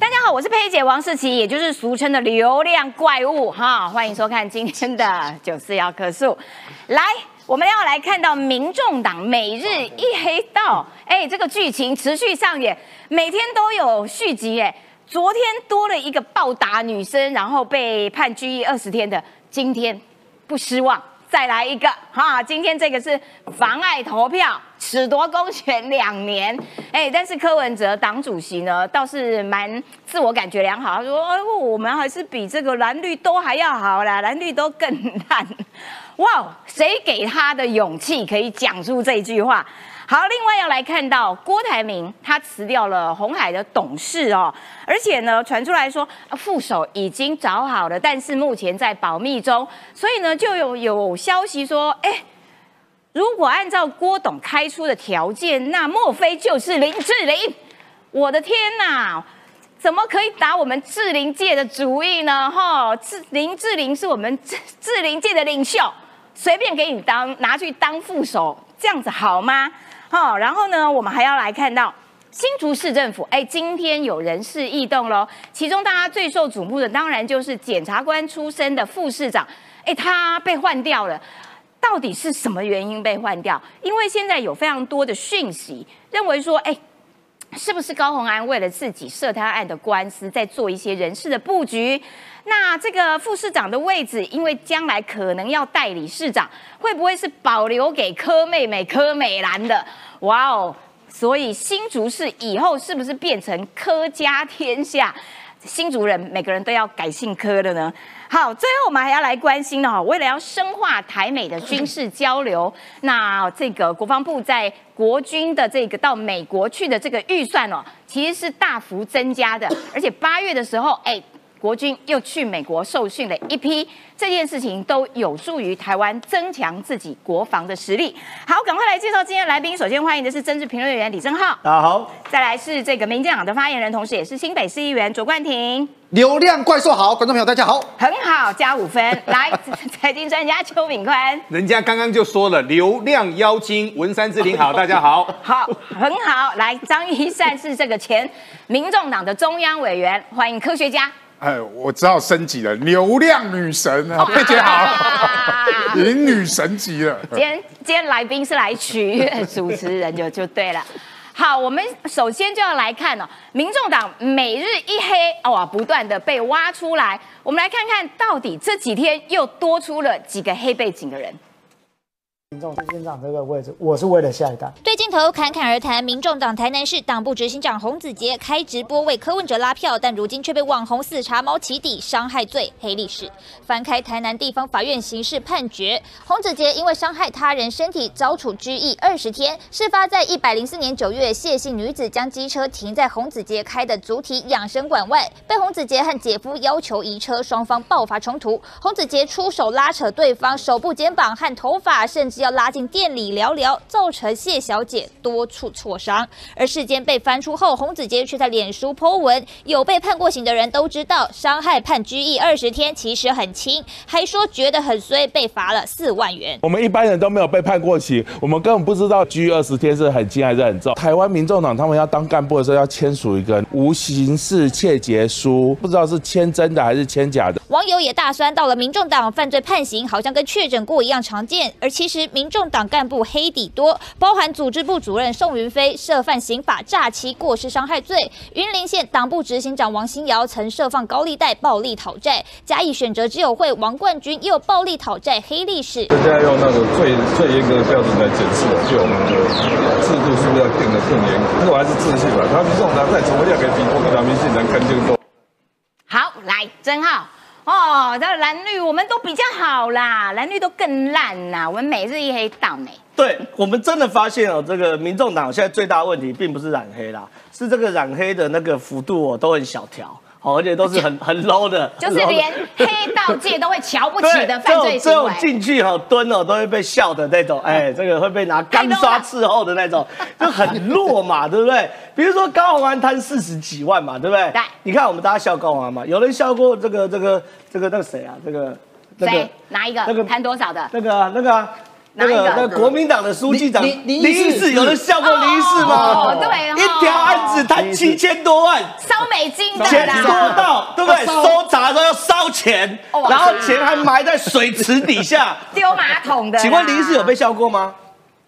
大家好，我是佩姐王世琪，也就是俗称的流量怪物哈，欢迎收看今天的九四幺棵树。来，我们要来看到民众党每日一黑道，哎，这个剧情持续上演，每天都有续集，哎，昨天多了一个暴打女生，然后被判拘役二十天的，今天不失望。再来一个哈，今天这个是妨碍投票、褫夺公权两年，哎，但是柯文哲党主席呢倒是蛮自我感觉良好，他说：“，我们还是比这个蓝绿都还要好啦，蓝绿都更烂。”哇，谁给他的勇气可以讲出这句话？好，另外要来看到郭台铭，他辞掉了红海的董事哦，而且呢，传出来说副手已经找好了，但是目前在保密中，所以呢，就有有消息说，哎，如果按照郭董开出的条件，那莫非就是林志玲？我的天哪，怎么可以打我们志玲界的主意呢？哈，志林志玲是我们 志志玲界的领袖，随便给你当拿去当副手，这样子好吗？好，然后呢，我们还要来看到新竹市政府，哎，今天有人事异动喽。其中大家最受瞩目的，当然就是检察官出身的副市长，哎，他被换掉了。到底是什么原因被换掉？因为现在有非常多的讯息，认为说，哎，是不是高鸿安为了自己涉贪案的官司，在做一些人事的布局？那这个副市长的位置，因为将来可能要代理市长，会不会是保留给柯妹妹柯美兰的？哇哦！所以新竹市以后是不是变成柯家天下？新竹人每个人都要改姓柯的呢？好，最后我们还要来关心的哈，为了要深化台美的军事交流，那这个国防部在国军的这个到美国去的这个预算哦，其实是大幅增加的，而且八月的时候，哎。国军又去美国受训了一批，这件事情都有助于台湾增强自己国防的实力。好，赶快来介绍今天来宾。首先欢迎的是政治评论员李正浩，大家好。再来是这个民进党的发言人，同时也是新北市议员卓冠廷。流量怪兽好，观众朋友大家好，很好，加五分。来，财经专家邱炳宽，人家刚刚就说了，流量妖精文山之林好，大家好，好，很好。来，张一善是这个前民众党的中央委员，欢迎科学家。哎，我只好升级了，流量女神啊，佩姐好，已经女神级了。今天今天来宾是来取悦 主持人就就对了。好，我们首先就要来看哦，民众党每日一黑哇，不断的被挖出来。我们来看看到底这几天又多出了几个黑背景的人。民众执行长这个位置，我是为了下一代。对镜头侃侃而谈，民众党台南市党部执行长洪子杰开直播为柯文哲拉票，但如今却被网红四查猫起底伤害罪黑历史。翻开台南地方法院刑事判决，洪子杰因为伤害他人身体遭处拘役二十天。事发在一百零四年九月，谢姓女子将机车停在洪子杰开的主体养生馆外，被洪子杰和姐夫要求移车，双方爆发冲突。洪子杰出手拉扯对方手部、肩膀和头发，甚至。要拉进店里聊聊，造成谢小姐多处挫伤。而事件被翻出后，洪子杰却在脸书 po 文，有被判过刑的人都知道，伤害判拘役二十天其实很轻，还说觉得很衰，被罚了四万元。我们一般人都没有被判过刑，我们根本不知道拘役二十天是很轻还是很重。台湾民众党他们要当干部的时候要签署一个无刑事窃结书，不知道是签真的还是签假的。网友也大酸，到了民众党犯罪判刑好像跟确诊过一样常见，而其实。民众党干部黑底多，包含组织部主任宋云飞涉犯刑法诈欺过失伤害罪；云林县党部执行长王新尧曾涉放高利贷暴力讨债；嘉义选择只有会王冠军也有暴力讨债黑历史。现在用那个最最严格的标准来检视，就我们的制度是不是要定得更严？可是我还是自信吧，他民众党在怎么样给比国民党民进党更进步？好，来，真好。哦，这蓝绿我们都比较好啦，蓝绿都更烂啦。我们每日一黑倒霉。对我们真的发现哦，这个民众党现在最大问题并不是染黑啦，是这个染黑的那个幅度哦都很小条。而且都是很很 low 的，就是连黑道界都会瞧不起的 犯罪行为。这种进去哈蹲哦都会被笑的那种，哎，这个会被拿钢刷伺候的那种，就很弱嘛，对不对？比如说高宏安贪四十几万嘛，对不对？对。你看我们大家笑高宏安嘛，有人笑过这个这个这个那个谁啊？这个谁？哪一个？那个贪多少的？那个那个哪一个那个国民党的书记长林林林有人笑过林义士吗？哦对哦一条案子谈七千多万。烧美金的钱多啦，到，对不对？烧搜查的时候要烧钱，然后钱还埋在水池底下。丢马桶的啦。请问林医师有被笑过吗？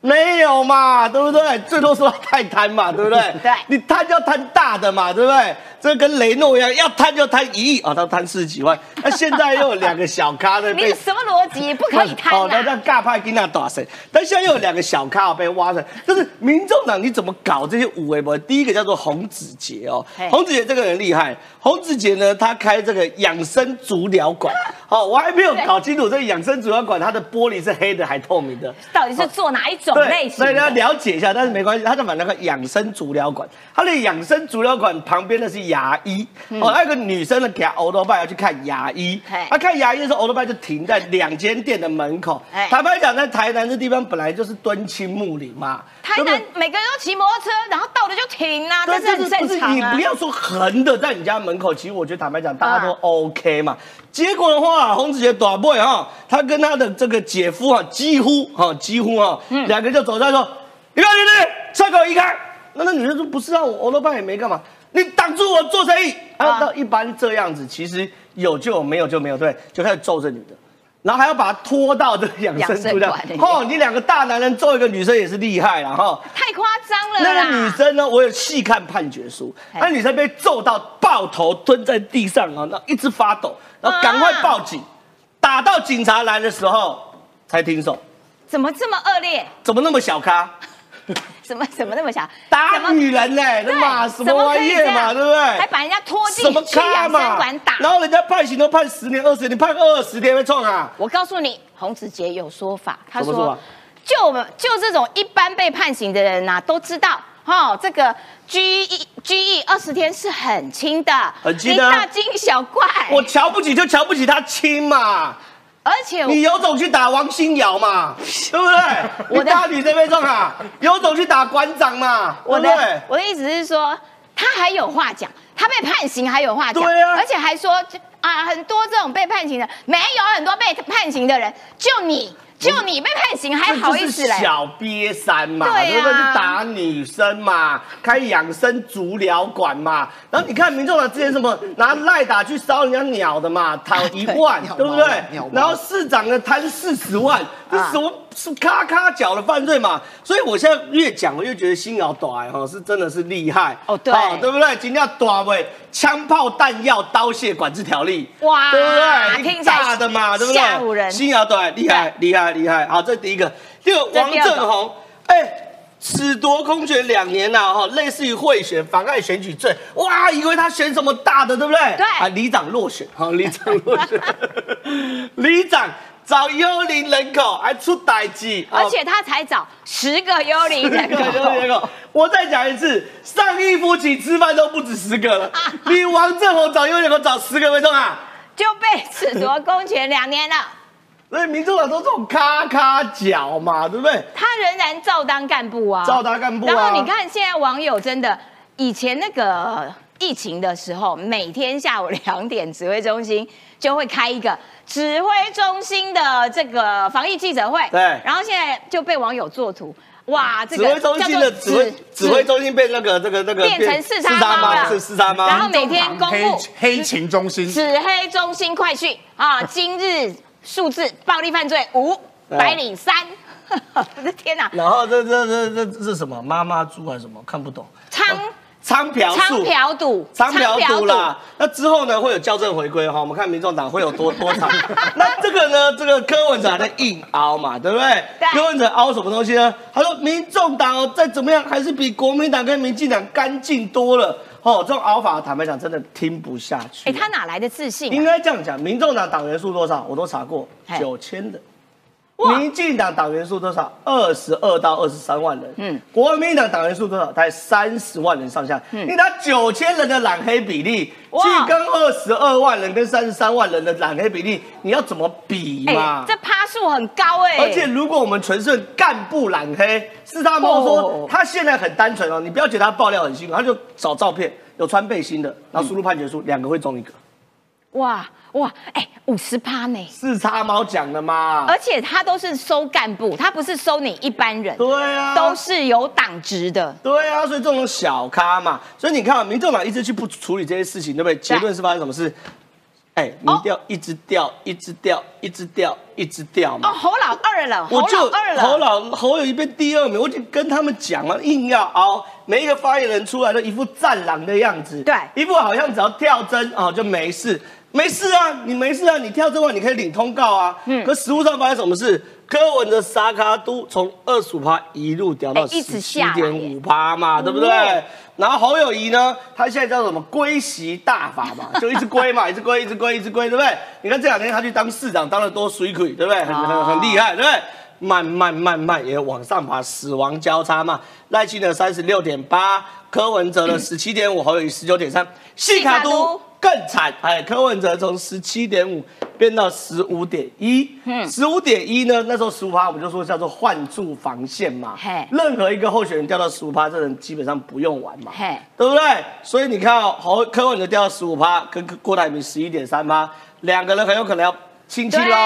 没有嘛，对不对？最多说他太贪嘛，对不对？对你贪就要贪大的嘛，对不对？这跟雷诺一样，要贪就贪一亿啊，他贪四十几万。那现在又有两个小咖的被 你什么逻辑？不可以贪哦，那呐！那尬派跟那打谁？但现在又有两个小咖哦被挖出来，就是民众党你怎么搞这些五维博？第一个叫做洪子杰哦，洪子杰这个人厉害，洪子杰呢他开这个养生足疗馆，哦，我还没有搞清楚这个养生足疗馆它的玻璃是黑的还透明的。到底是做哪一种，类型所以要的？了解一下，但是没关系，他就买那个养生足疗馆，他的养生足疗馆旁边的是牙医，哦，那个女生呢给他欧多拜要去看牙医。嘿，他看牙医的时候，欧多拜就停在两间店的门口。坦白讲，在台南这地方本来就是敦亲睦邻嘛，台南每个人都骑摩托车，然后到了就停啊，这，是不是正常啊。你不。要说横的在你家门口，其实我觉得坦白讲，大家都啊 OK 嘛。结果的话，洪子杰短 boy 哈，他跟他的这个姐夫啊，几乎哈几乎哈，嗯。两个就走在说，你看你这车口移开。那那女生说不是啊，我欧罗巴也没干嘛，你挡住我做生意。啊，啊那一般这样子，其实有就有，没有就没有，对，就开始揍这女的。然后还要把她拖到这个养生养生度量馆里，面哦，你两个大男人揍一个女生也是厉害了哈。太夸张了那！个女生呢，我有细看判决书，那女生被揍到抱头蹲在地上啊，那一直发抖，然后赶快报警，打到警察来的时候才停手，怎么这么恶劣？怎么那么小咖？怎么怎么那么想打女人呢、对那嘛什怎么玩意嘛，对不对？还把人家拖进什么去养生咖嘛馆打？然后人家判刑都判十年、二十年，你判二十天会冲啊？我告诉你，洪子杰有说法，他说就我们就这种一般被判刑的人呐、都知道。哈、这个拘役拘役二十天是很轻的，很轻的啊大惊小怪。我瞧不起就瞧不起他轻嘛，而且你有种去打王新瑶嘛，对不对？我大女生被撞啊，有种去打馆长嘛，我的不对？我的意思是说，他还有话讲，他被判刑还有话讲，对啊而且还说啊，很多这种被判刑的，没有很多被判刑的人，就你就你被判刑还好意思嘞这就是？小瘪三嘛，对啊对不对？去打女生嘛，开养生足疗馆嘛。然后你看民众党之前什么拿赖打去烧人家鸟的嘛，讨一万，对不对？然后市长呢贪四十万，这啊什么是咔咔脚的犯罪嘛？所以我现在越讲，我越觉得新瑶短哈是真的是厉害哦对对不对？今天短位枪炮弹药刀械管制条例，哇对不对？听大的嘛，对不对？吓唬人新瑶短厉害厉害厉害。好，这第一个。第二个，王正宏，哎。褫夺公权两年呐、哈，类似于贿选、妨碍选举罪，哇，以为他选什么大的，对不对？对啊，里长落选，好，里长落选，里长找幽灵人口还出歹计，而且他才找十个幽灵人这个幽灵口，人口，我再讲一次，上一夫妻吃饭都不止十个了，你王正宏找幽灵人口找十个没中啊？就被褫夺公权两年了，所以民众党都这种咔咔脚嘛，对不对？他仍然照当干部啊，照当干部啊。然后你看现在网友真的，以前那个疫情的时候，每天下午两点，指挥中心就会开一个指挥中心的这个防疫记者会，对。然后现在就被网友作图，哇，这指个挥中心的指挥指挥中心被那个这个那个变成四叉猫了，是四叉猫。然后每天公黑布黑情中心，指黑中心快讯。啊，今日数字暴力犯罪五，对。白领三，我的天哪，然后这这这这这是什么？妈妈猪还是什么？看不懂。仓仓嫖仓术。嫖赌，仓嫖赌啦，那之后呢会有校正回归哈，我们看民众党会有多多长。那这个呢，这个柯文哲还在硬凹嘛，对不对？对柯文哲凹什么东西呢？他说民众党哦，再怎么样还是比国民党跟民进党干净多了。哦，这种凹法坦白讲真的听不下去。哎，他哪来的自信啊？应该这样讲，民众党党员数多少？我都查过，九千人。哇民进党党员数多少？二十二到二十三万人。嗯嗯，国民党党员数多少？大概三十万人上下。你拿九千人的染黑比例哇去跟二十二万人跟三十三万人的染黑比例，你要怎么比嘛？这趴数很高哎，而且如果我们纯粹干部染黑，是他们说哦他现在很单纯哦，你不要觉得他爆料很辛苦，他就找照片有穿背心的，然后输入判决书，两个会中一个。哇哇，哎，五十趴呢，是叉猫讲的吗。而且他都是收干部，他不是收你一般人，对啊，都是有党职的。对啊，所以这种小咖嘛，所以你看啊，民众党一直去不处理这些事情，对不对？结论是发生什么事？哎，民调一直掉，一直掉，一直掉，一直掉嘛。哦，侯老二了，我就侯老二了，侯老侯友一变第二名，我就跟他们讲了，硬要熬。每一个发言人出来都一副战狼的样子，对，一副好像只要跳针哦就没事，没事啊，你没事啊，你跳这块你可以领通告啊。嗯，可实物上发生什么事？柯文的沙卡都从二十五趴一路掉到十七点五趴嘛，对不对？然后侯友谊呢，他现在叫什么归习大法嘛，就一直归嘛，一直归，一直归，一直归，对不对？你看这两天他去当市长，当的多水鬼，对不对？很很很厉害，对不对？慢慢慢慢也往上爬，死亡交叉嘛。赖清德三十六点八，柯文哲的 十七点五，侯友谊十九点三，细卡都更惨，哎，柯文哲从十七点五变到十五点一，十五点一呢，那时候十五趴我们就说叫做换住防线嘛，任何一个候选人掉到十五趴，这人基本上不用玩嘛，对不对？所以你看哦，侯柯文哲掉到十五趴，跟郭台铭十一点三趴，两个人很有可能要。亲亲喽，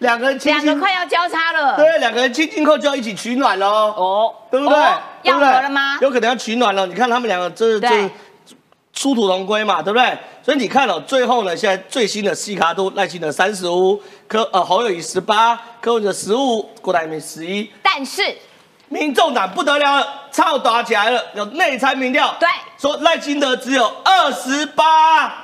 两个人亲亲，两个快要交叉了。对，两个人亲亲后就要一起取暖喽。哦，对不对？要合了吗？有可能要取暖了。你看他们两个，这这殊途同归嘛，对不对？所以你看了最后呢，现在最新的西卡都赖清德三十五，柯呃侯友谊十八，柯文哲十五，郭台铭十一。但是民众党不得了了，操打起来了，有内参民调，对，说赖清德只有二十八。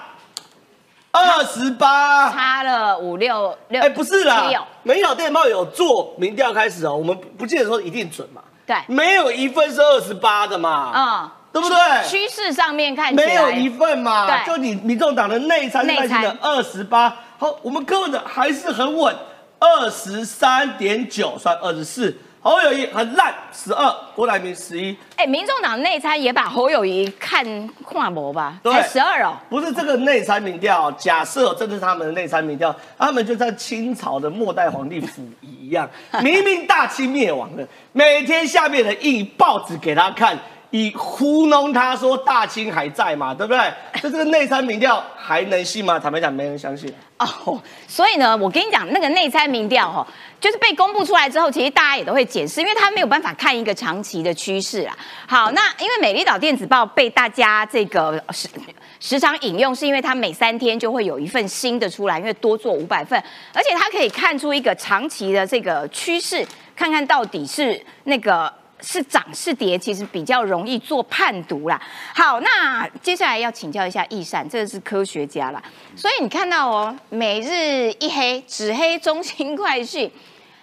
二十八，差了五六六。哎，不是啦，美岛电报有做民调开始哦，我们不记得说一定准嘛。对，没有一份是二十八的嘛。嗯，对不对？趋势上面看，没有一份嘛。就你民众党的内参内参的二十八。好，我们柯文哲还是很稳，二十三点九算二十四。侯友谊很烂，十二；郭台铭十一。哎，民众党内参也把侯友谊看跨模吧？才十二哦。不是这个内参民调，假设真的是他们的内参民调，他们就像清朝的末代皇帝溥仪一样，明明大清灭亡了，每天下面的印报纸给他看。以糊弄他说大清还在嘛，对不对？这这个内参民调还能信吗？坦白讲，没人相信哦。所以呢，我跟你讲，那个内参民调哈，就是被公布出来之后，其实大家也都会检视，因为他没有办法看一个长期的趋势啊。好，那因为美丽岛电子报被大家这个时时常引用，是因为它每三天就会有一份新的出来，因为多做五百份，而且它可以看出一个长期的这个趋势，看看到底是那个。是涨是跌，其实比较容易做判读啦。好，那接下来要请教一下易善，这个是科学家啦。所以你看到哦，每日一黑，只黑中心快讯，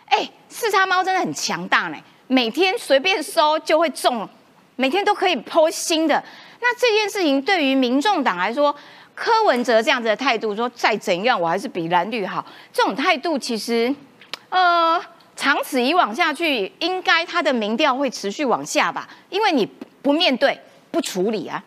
哎，四叉猫真的很强大呢，每天随便搜就会中，每天都可以剖新的。那这件事情对于民众党来说，柯文哲这样子的态度，说再怎样我还是比蓝绿好，这种态度其实，呃。长此以往下去，应该他的民调会持续往下吧？因为你不面对、不处理啊。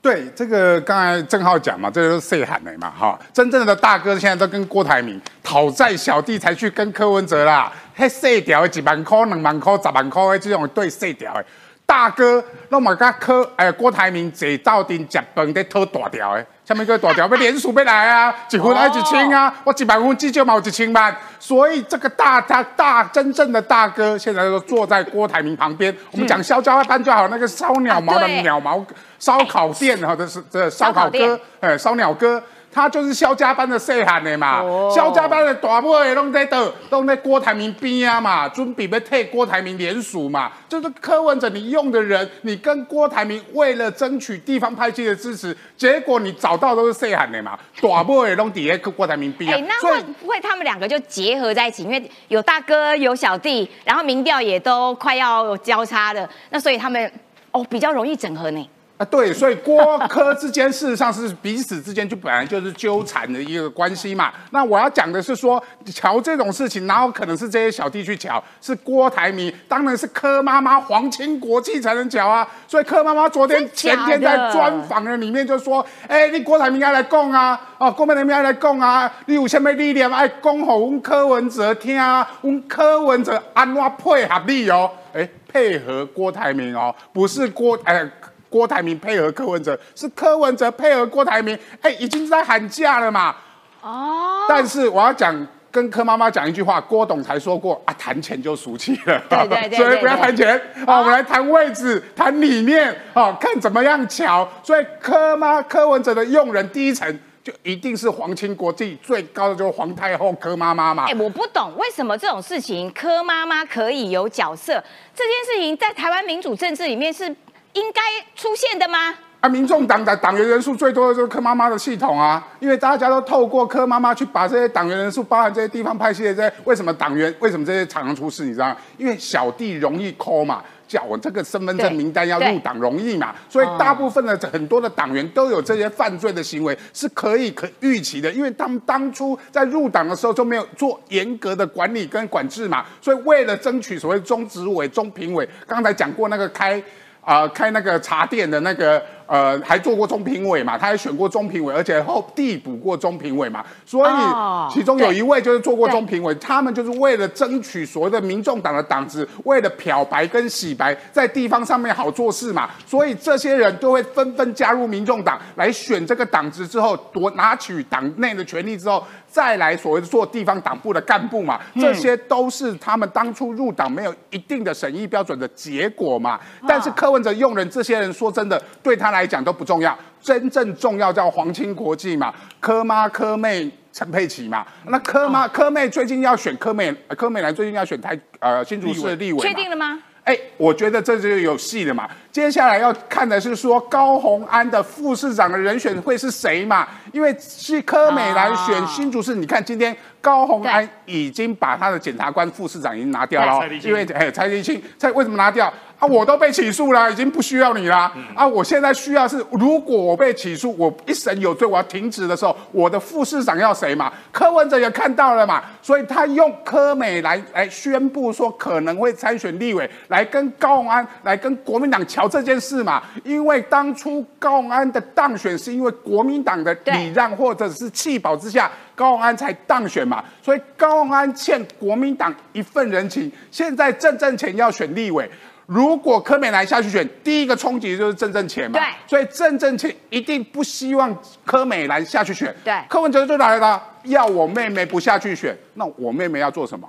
对，这个刚才郑浩讲嘛，这个是谁喊的嘛？哈，真正的大哥现在都跟郭台铭讨债，小弟才去跟柯文哲啦。嘿，细条一万块、两万块、十万块的这种对细条的。大哥，那么甲柯哎郭台铭坐灶顶食饭在讨大条的，下面个大条要连署要来啊，一分还一千啊，我一万分至少嘛有一千万，所以这个大大大真正的大哥现在都坐在郭台铭旁边。我们讲肖家班就好，那个烧鸟毛的鸟毛烧烤店哈，这是这烧烤哥，哎烧鸟哥。他就是肖家班的细汉的嘛，肖家班的大尾拢在倒，拢在郭台铭边啊嘛，准备要替郭台铭联署嘛。就是柯文哲，你用的人，你跟郭台铭为了争取地方派系的支持，结果你找到都是细汉的嘛，大尾拢底下郭台铭边。哎，那会不会他们两个就结合在一起？因为有大哥有小弟，然后民调也都快要交叉了，那所以他们哦比较容易整合呢。啊，对，所以郭科之间事实上是彼此之间就本来就是纠缠的一个关系嘛。那我要讲的是说，瞧这种事情，哪有可能是这些小弟去瞧？是郭台铭，当然是柯妈妈皇亲国戚才能瞧啊。所以柯妈妈昨天前天在专访的里面就说：“哎，你郭台铭要来供啊，哦，郭台铭要来供啊，你有什么力量爱讲给阮柯文哲听啊？阮柯文哲安怎配合你哦？哎，配合郭台铭哦，不是郭哎。”郭台铭配合柯文哲，是柯文哲配合郭台铭，哎，已经在喊价了嘛。哦。但是我要讲。跟柯妈妈讲一句话，郭董才说过啊，谈钱就俗气了，对对 对，所以不要谈钱啊，我们来谈位置，谈理念啊，看怎么样巧。所以柯妈柯文哲的用人第一层就一定是皇亲国戚，最高的就是皇太后柯妈妈嘛。哎，我不懂为什么这种事情柯妈妈可以有角色，这件事情在台湾民主政治里面是应该出现的吗？啊，民众党的党员人数最多的就是柯妈妈的系统啊，因为大家都透过柯妈妈去把这些党员人数，包含这些地方派系的这些，为什么党员为什么这些常常出事？你知道吗？因为小弟容易抠嘛，叫我这个身份证名单要入党容易嘛，所以大部分的很多的党员都有这些犯罪的行为，是可以可预期的，因为他们当初在入党的时候就没有做严格的管理跟管制嘛，所以为了争取所谓中执委、中评委，刚才讲过那个开啊开那个茶店的那个。呃，还做过中评委嘛？他还选过中评委，而且后递补过中评委嘛。所以其中有一位就是做过中评委，他们就是为了争取所谓的民众党的党职，为了漂白跟洗白，在地方上面好做事嘛。所以这些人都会纷纷加入民众党来选这个党职之后，夺拿取党内的权利之后，再来所谓的做地方党部的干部嘛。这些都是他们当初入党没有一定的审议标准的结果嘛。但是柯文哲用人，这些人说真的对他。来讲都不重要，真正重要叫皇亲国戚嘛，柯妈柯妹陈佩琪嘛，那柯妈柯妹最近要选柯美柯美兰最近要选台呃新竹市的立委，确定了吗？哎，我觉得这就有戏了嘛。接下来要看的是说高鸿安的副市长的人选会是谁嘛？因为是柯美兰选新竹市，你看今天高鸿安已经把他的检察官副市长已经拿掉了，因为哎蔡立青蔡为什么拿掉？啊，我都被起诉了，已经不需要你了。啊，我现在需要是，如果我被起诉，我一审有罪，我要停职的时候，我的副市长要谁嘛？柯文哲也看到了嘛，所以他用柯美来来宣布说可能会参选立委，来跟高鸿安来跟国民党瞧这件事嘛。因为当初高鸿安的当选是因为国民党的礼让或者是弃保之下，高鸿安才当选嘛。所以高鸿安欠国民党一份人情，现在正正前要选立委。如果柯美兰下去选，第一个冲击就是郑正钱嘛，对，所以郑正钱一定不希望柯美兰下去选，对，柯文哲就来了，要我妹妹不下去选，那我妹妹要做什么？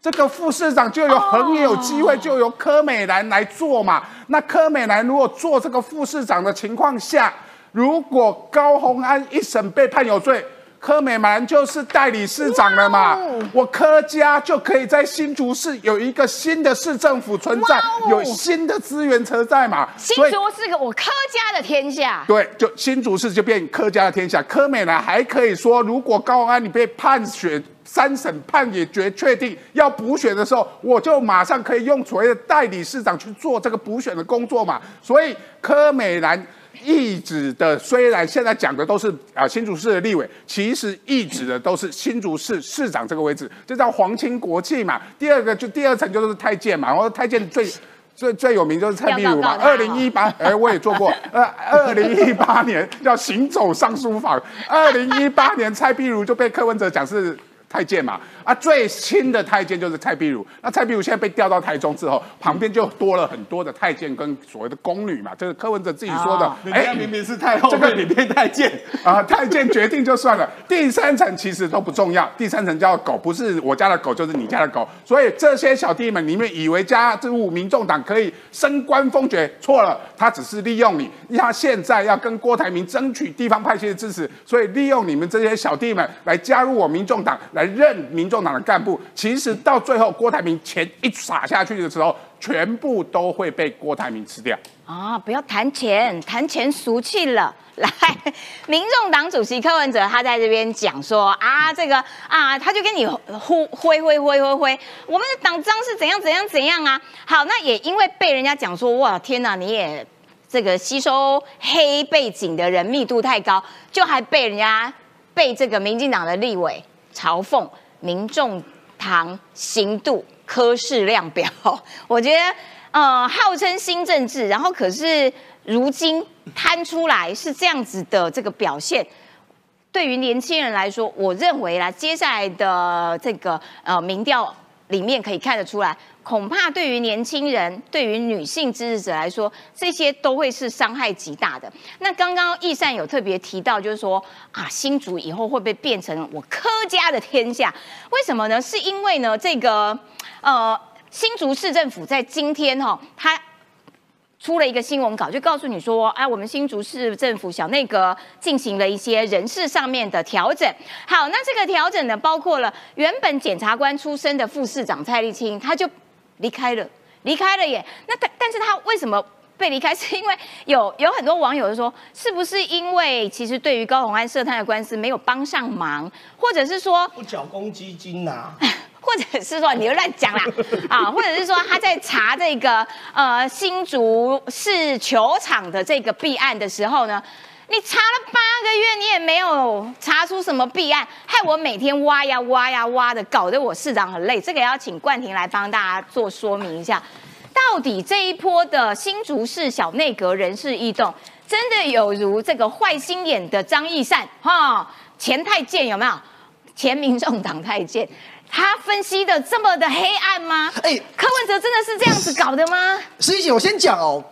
这个副市长就有很有机会，就由柯美兰来做嘛。那柯美兰如果做这个副市长的情况下，如果高鸿安一审被判有罪。柯美兰就是代理市长了嘛，我柯家就可以在新竹市有一个新的市政府存在，有新的资源车在嘛。新竹是个我柯家的天下。对，就新竹市就变柯家的天下。柯美兰还可以说，如果高安你被判选三审判也决确定要补选的时候，我就马上可以用所谓的代理市长去做这个补选的工作嘛。所以柯美兰。一指的虽然现在讲的都是啊新竹市的立委，其实一指的都是新竹市市长这个位置，这叫皇亲国戚嘛。第二个就第二层就是太监嘛，然后太监 最最最有名就是蔡壁如嘛。二零一八哎我也做过，呃 二零一八年叫行走上书房，二零一八年蔡壁如就被柯文哲讲是太监嘛。啊，最亲的太监就是蔡壁如。那蔡壁如现在被调到台中之后，旁边就多了很多的太监跟所谓的宫女嘛。这是柯文哲自己说的。哎，明明是太后，这个里面太监 啊，太监决定就算了。第三层其实都不重要，第三层叫狗，不是我家的狗就是你家的狗。所以这些小弟们你们以为加入民众党可以升官封爵，错了，他只是利用你。他现在要跟郭台铭争取地方派系的支持，所以利用你们这些小弟们来加入我民众党，来任民。众党的干部，其实到最后郭台铭钱一撒下去的时候，全部都会被郭台铭吃掉啊！不要谈钱，谈钱俗气了。来，民众党主席柯文哲他在这边讲说啊，这个啊，他就跟你呼挥挥挥挥挥，我们的党章是怎样怎样怎样啊？好，那也因为被人家讲说，哇，天哪，你也这个吸收黑背景的人密度太高，就还被人家被这个民进党的立委朝奉。民众堂刑度科室量表，我觉得，呃，号称新政治，然后可是如今摊出来是这样子的这个表现，对于年轻人来说，我认为啦，接下来的这个呃民调里面可以看得出来，恐怕对于年轻人、对于女性支持者来说，这些都会是伤害极大的。那刚刚易善有特别提到，就是说啊，新竹以后会不会变成我柯家的天下？为什么呢？是因为呢，这个呃，新竹市政府在今天哈，他。出了一个新闻稿，就告诉你说，哎，我们新竹市政府小内阁进行了一些人事上面的调整。好，那这个调整呢，包括了原本检察官出身的副市长蔡立青，他就离开了，离开了耶。那但但是他为什么被离开？是因为有有很多网友说，是不是因为其实对于高鸿安涉贪的官司没有帮上忙，或者是说不缴公积金呐？或者是说你又乱讲啦 啊，或者是说他在查这个呃新竹市球场的这个弊案的时候呢，你查了八个月，你也没有查出什么弊案，害我每天挖呀挖呀挖的，搞得我市长很累。这个要请冠廷来帮大家做说明一下，到底这一波的新竹市小内阁人事异动，真的有如这个坏心眼的张义善哈前太监有没有？前民众党太监。他分析的这么的黑暗吗？哎，柯文哲真的是这样子搞的吗？实际我先讲哦，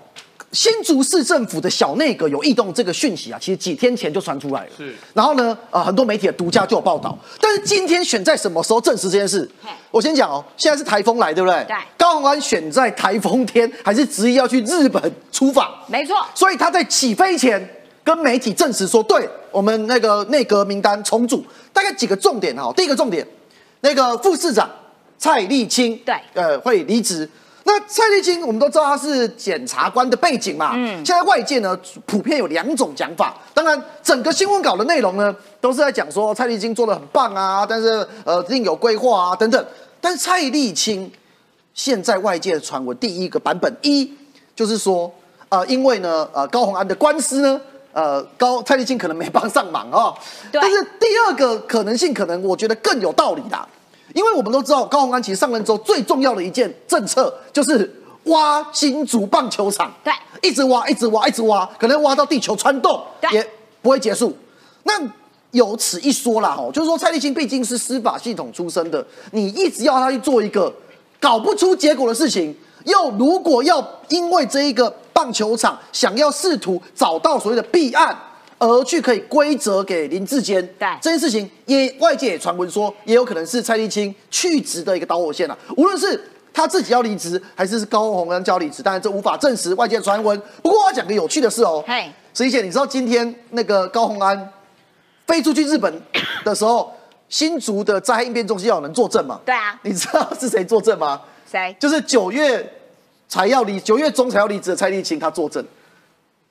新竹市政府的小内阁有异动这个讯息啊，其实几天前就传出来了。是，然后呢，呃，很多媒体的独家就有报道。但是今天选在什么时候证实这件事？我先讲哦，现在是台风来，对不对？对。高鸿安选在台风天，还是执意要去日本出访？没错。所以他在起飞前跟媒体证实说，对我们那个内阁名单重组，大概几个重点哈。第一个重点。那个副市长蔡立青，对，呃，会离职。那蔡立青，我们都知道他是检察官的背景嘛。嗯。现在外界呢，普遍有两种讲法。当然，整个新闻稿的内容呢，都是在讲说蔡立青做的很棒啊，但是呃，另有规划啊等等。但是蔡立青现在外界的传闻，第一个版本一就是说，呃，因为呢，呃，高鸿安的官司呢。呃，高蔡立青可能没帮上忙啊，但是第二个可能性，可能我觉得更有道理的，因为我们都知道高鸿安其实上任之后最重要的一件政策就是挖新竹棒球场，对，一直挖，一直挖，一直挖，可能挖到地球穿洞也不会结束。那有此一说啦，哈，就是说蔡立新毕竟是司法系统出身的，你一直要他去做一个搞不出结果的事情，又如果要因为这一个。棒球场想要试图找到所谓的弊案，而去可以归责给林志坚，对这件事情，也外界也传闻说，也有可能是蔡立青去职的一个导火线了。无论是他自己要离职，还是高鸿安叫离职，当然这无法证实外界传闻。不过我要讲个有趣的事哦，嘿，石一姐，你知道今天那个高鸿安飞出去日本的时候，新竹的灾害应变中心要有人作证吗？对啊，你知道是谁作证吗？谁？就是九月。才要离九月中才要离职的蔡立青，他作证，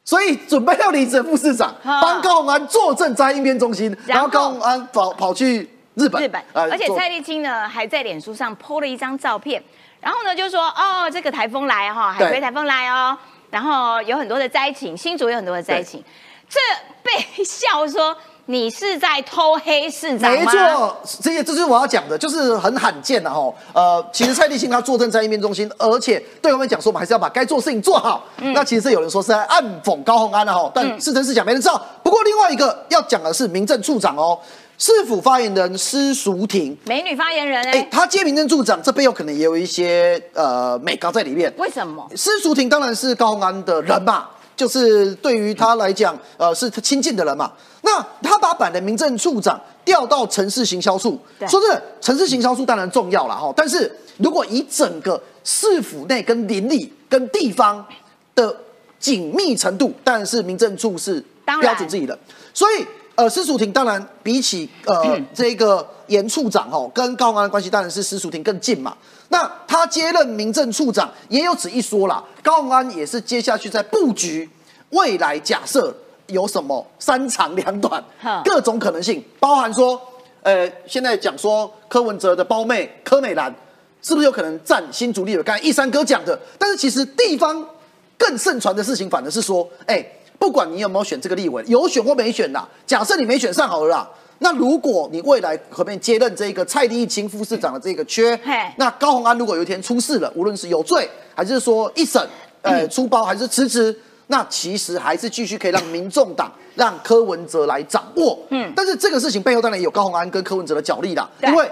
所以准备要离职的副市长帮高鸿安坐镇在应变中心，然后高鸿安跑跑去日本，日本，而且蔡立青呢还在脸书上 po 了一张照片，然后呢就说哦这个台风来哈，海葵台风来哦，然后有很多的灾情，新竹有很多的灾情，这被笑说。你是在偷黑市长没错，这些这就是我要讲的，就是很罕见的哈。呃，其实蔡立新他坐镇在一面中心，而且对我们讲说，我们还是要把该做事情做好。那其实有人说是在暗讽高鸿安的哈，但是真是假没人知道。不过另外一个要讲的是民政处长哦，市府发言人施淑婷，美女发言人哎，她接民政处长，这背后可能也有一些呃美高在里面。为什么？施淑婷当然是高鸿安的人嘛。就是对于他来讲，呃，是他亲近的人嘛。那他把版的民政处长调到城市行销处，说真的，城市行销处当然重要了哈。但是如果以整个市府内跟邻里跟地方的紧密程度，当然是民政处是标准自己的。所以，呃，施淑婷当然比起呃这个严处长哦，跟高安的关系当然是施淑婷更近嘛。那他接任民政处长也有此一说啦。高鸿安也是接下去在布局未来，假设有什么三长两短，各种可能性，包含说，呃，现在讲说柯文哲的胞妹柯美兰是不是有可能占新主力的？刚才一山哥讲的，但是其实地方更盛传的事情，反而是说，哎，不管你有没有选这个立委，有选或没选啦，假设你没选上好了啦。那如果你未来可不可以接任这个蔡立青副市长的这个缺？那高鸿安如果有一天出事了，无论是有罪还是说一审，呃，出包还是辞职，那其实还是继续可以让民众党让柯文哲来掌握。嗯，但是这个事情背后当然也有高鸿安跟柯文哲的角力啦，因为。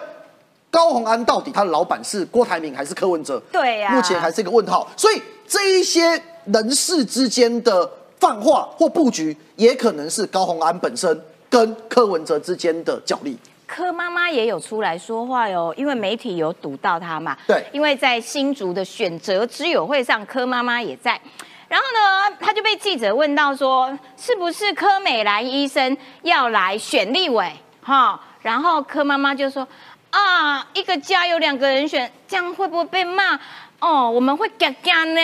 高鸿安到底他的老板是郭台铭还是柯文哲？对呀，目前还是一个问号。所以这一些人事之间的放话或布局，也可能是高鸿安本身跟柯文哲之间的角力。柯妈妈也有出来说话哟，因为媒体有堵到他嘛。对，因为在新竹的选择之友会上，柯妈妈也在。然后呢，他就被记者问到说，是不是柯美兰医生要来选立委？哈，然后柯妈妈就说，啊，一个家有两个人选，这样会不会被骂？哦，我们会干干呢。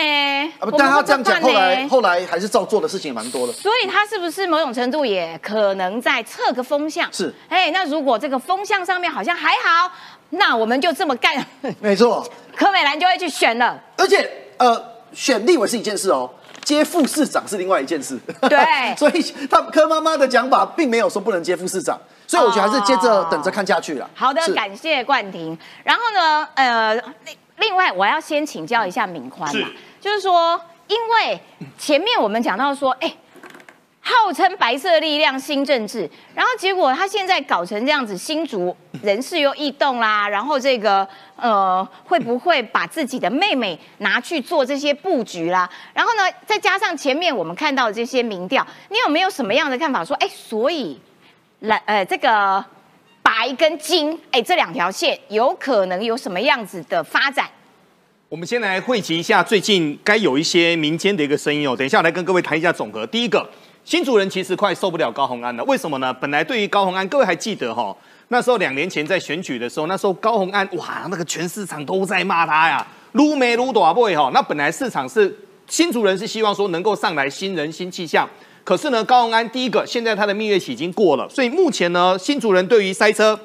但他这样讲，后来后来还是照做的事情也蛮多的。所以他是不是某种程度也可能在测个风向？是。哎，那如果这个风向上面好像还好，那我们就这么干。没错。柯美兰就会去选了。而且，呃，选立委是一件事哦，接副市长是另外一件事。对。所以他柯妈妈的讲法并没有说不能接副市长，所以我觉得还是接着等着看下去了。好的，感谢冠廷。然后呢，呃。另外，我要先请教一下敏宽嘛，就是说，因为前面我们讲到说，哎，号称白色力量新政治，然后结果他现在搞成这样子，新竹人事又异动啦，然后这个呃，会不会把自己的妹妹拿去做这些布局啦？然后呢，再加上前面我们看到的这些民调，你有没有什么样的看法？说，哎，所以来，呃，这个。白跟金，哎，这两条线有可能有什么样子的发展？我们先来汇集一下最近该有一些民间的一个声音哦。等一下来跟各位谈一下总和。第一个，新主人其实快受不了高鸿安了，为什么呢？本来对于高鸿安，各位还记得哈？那时候两年前在选举的时候，那时候高鸿安哇，那个全市场都在骂他呀，撸没撸多不会哈？那本来市场是新主人是希望说能够上来新人新气象。可是呢，高鸿安第一个，现在他的蜜月期已经过了，所以目前呢，新竹人对于塞车、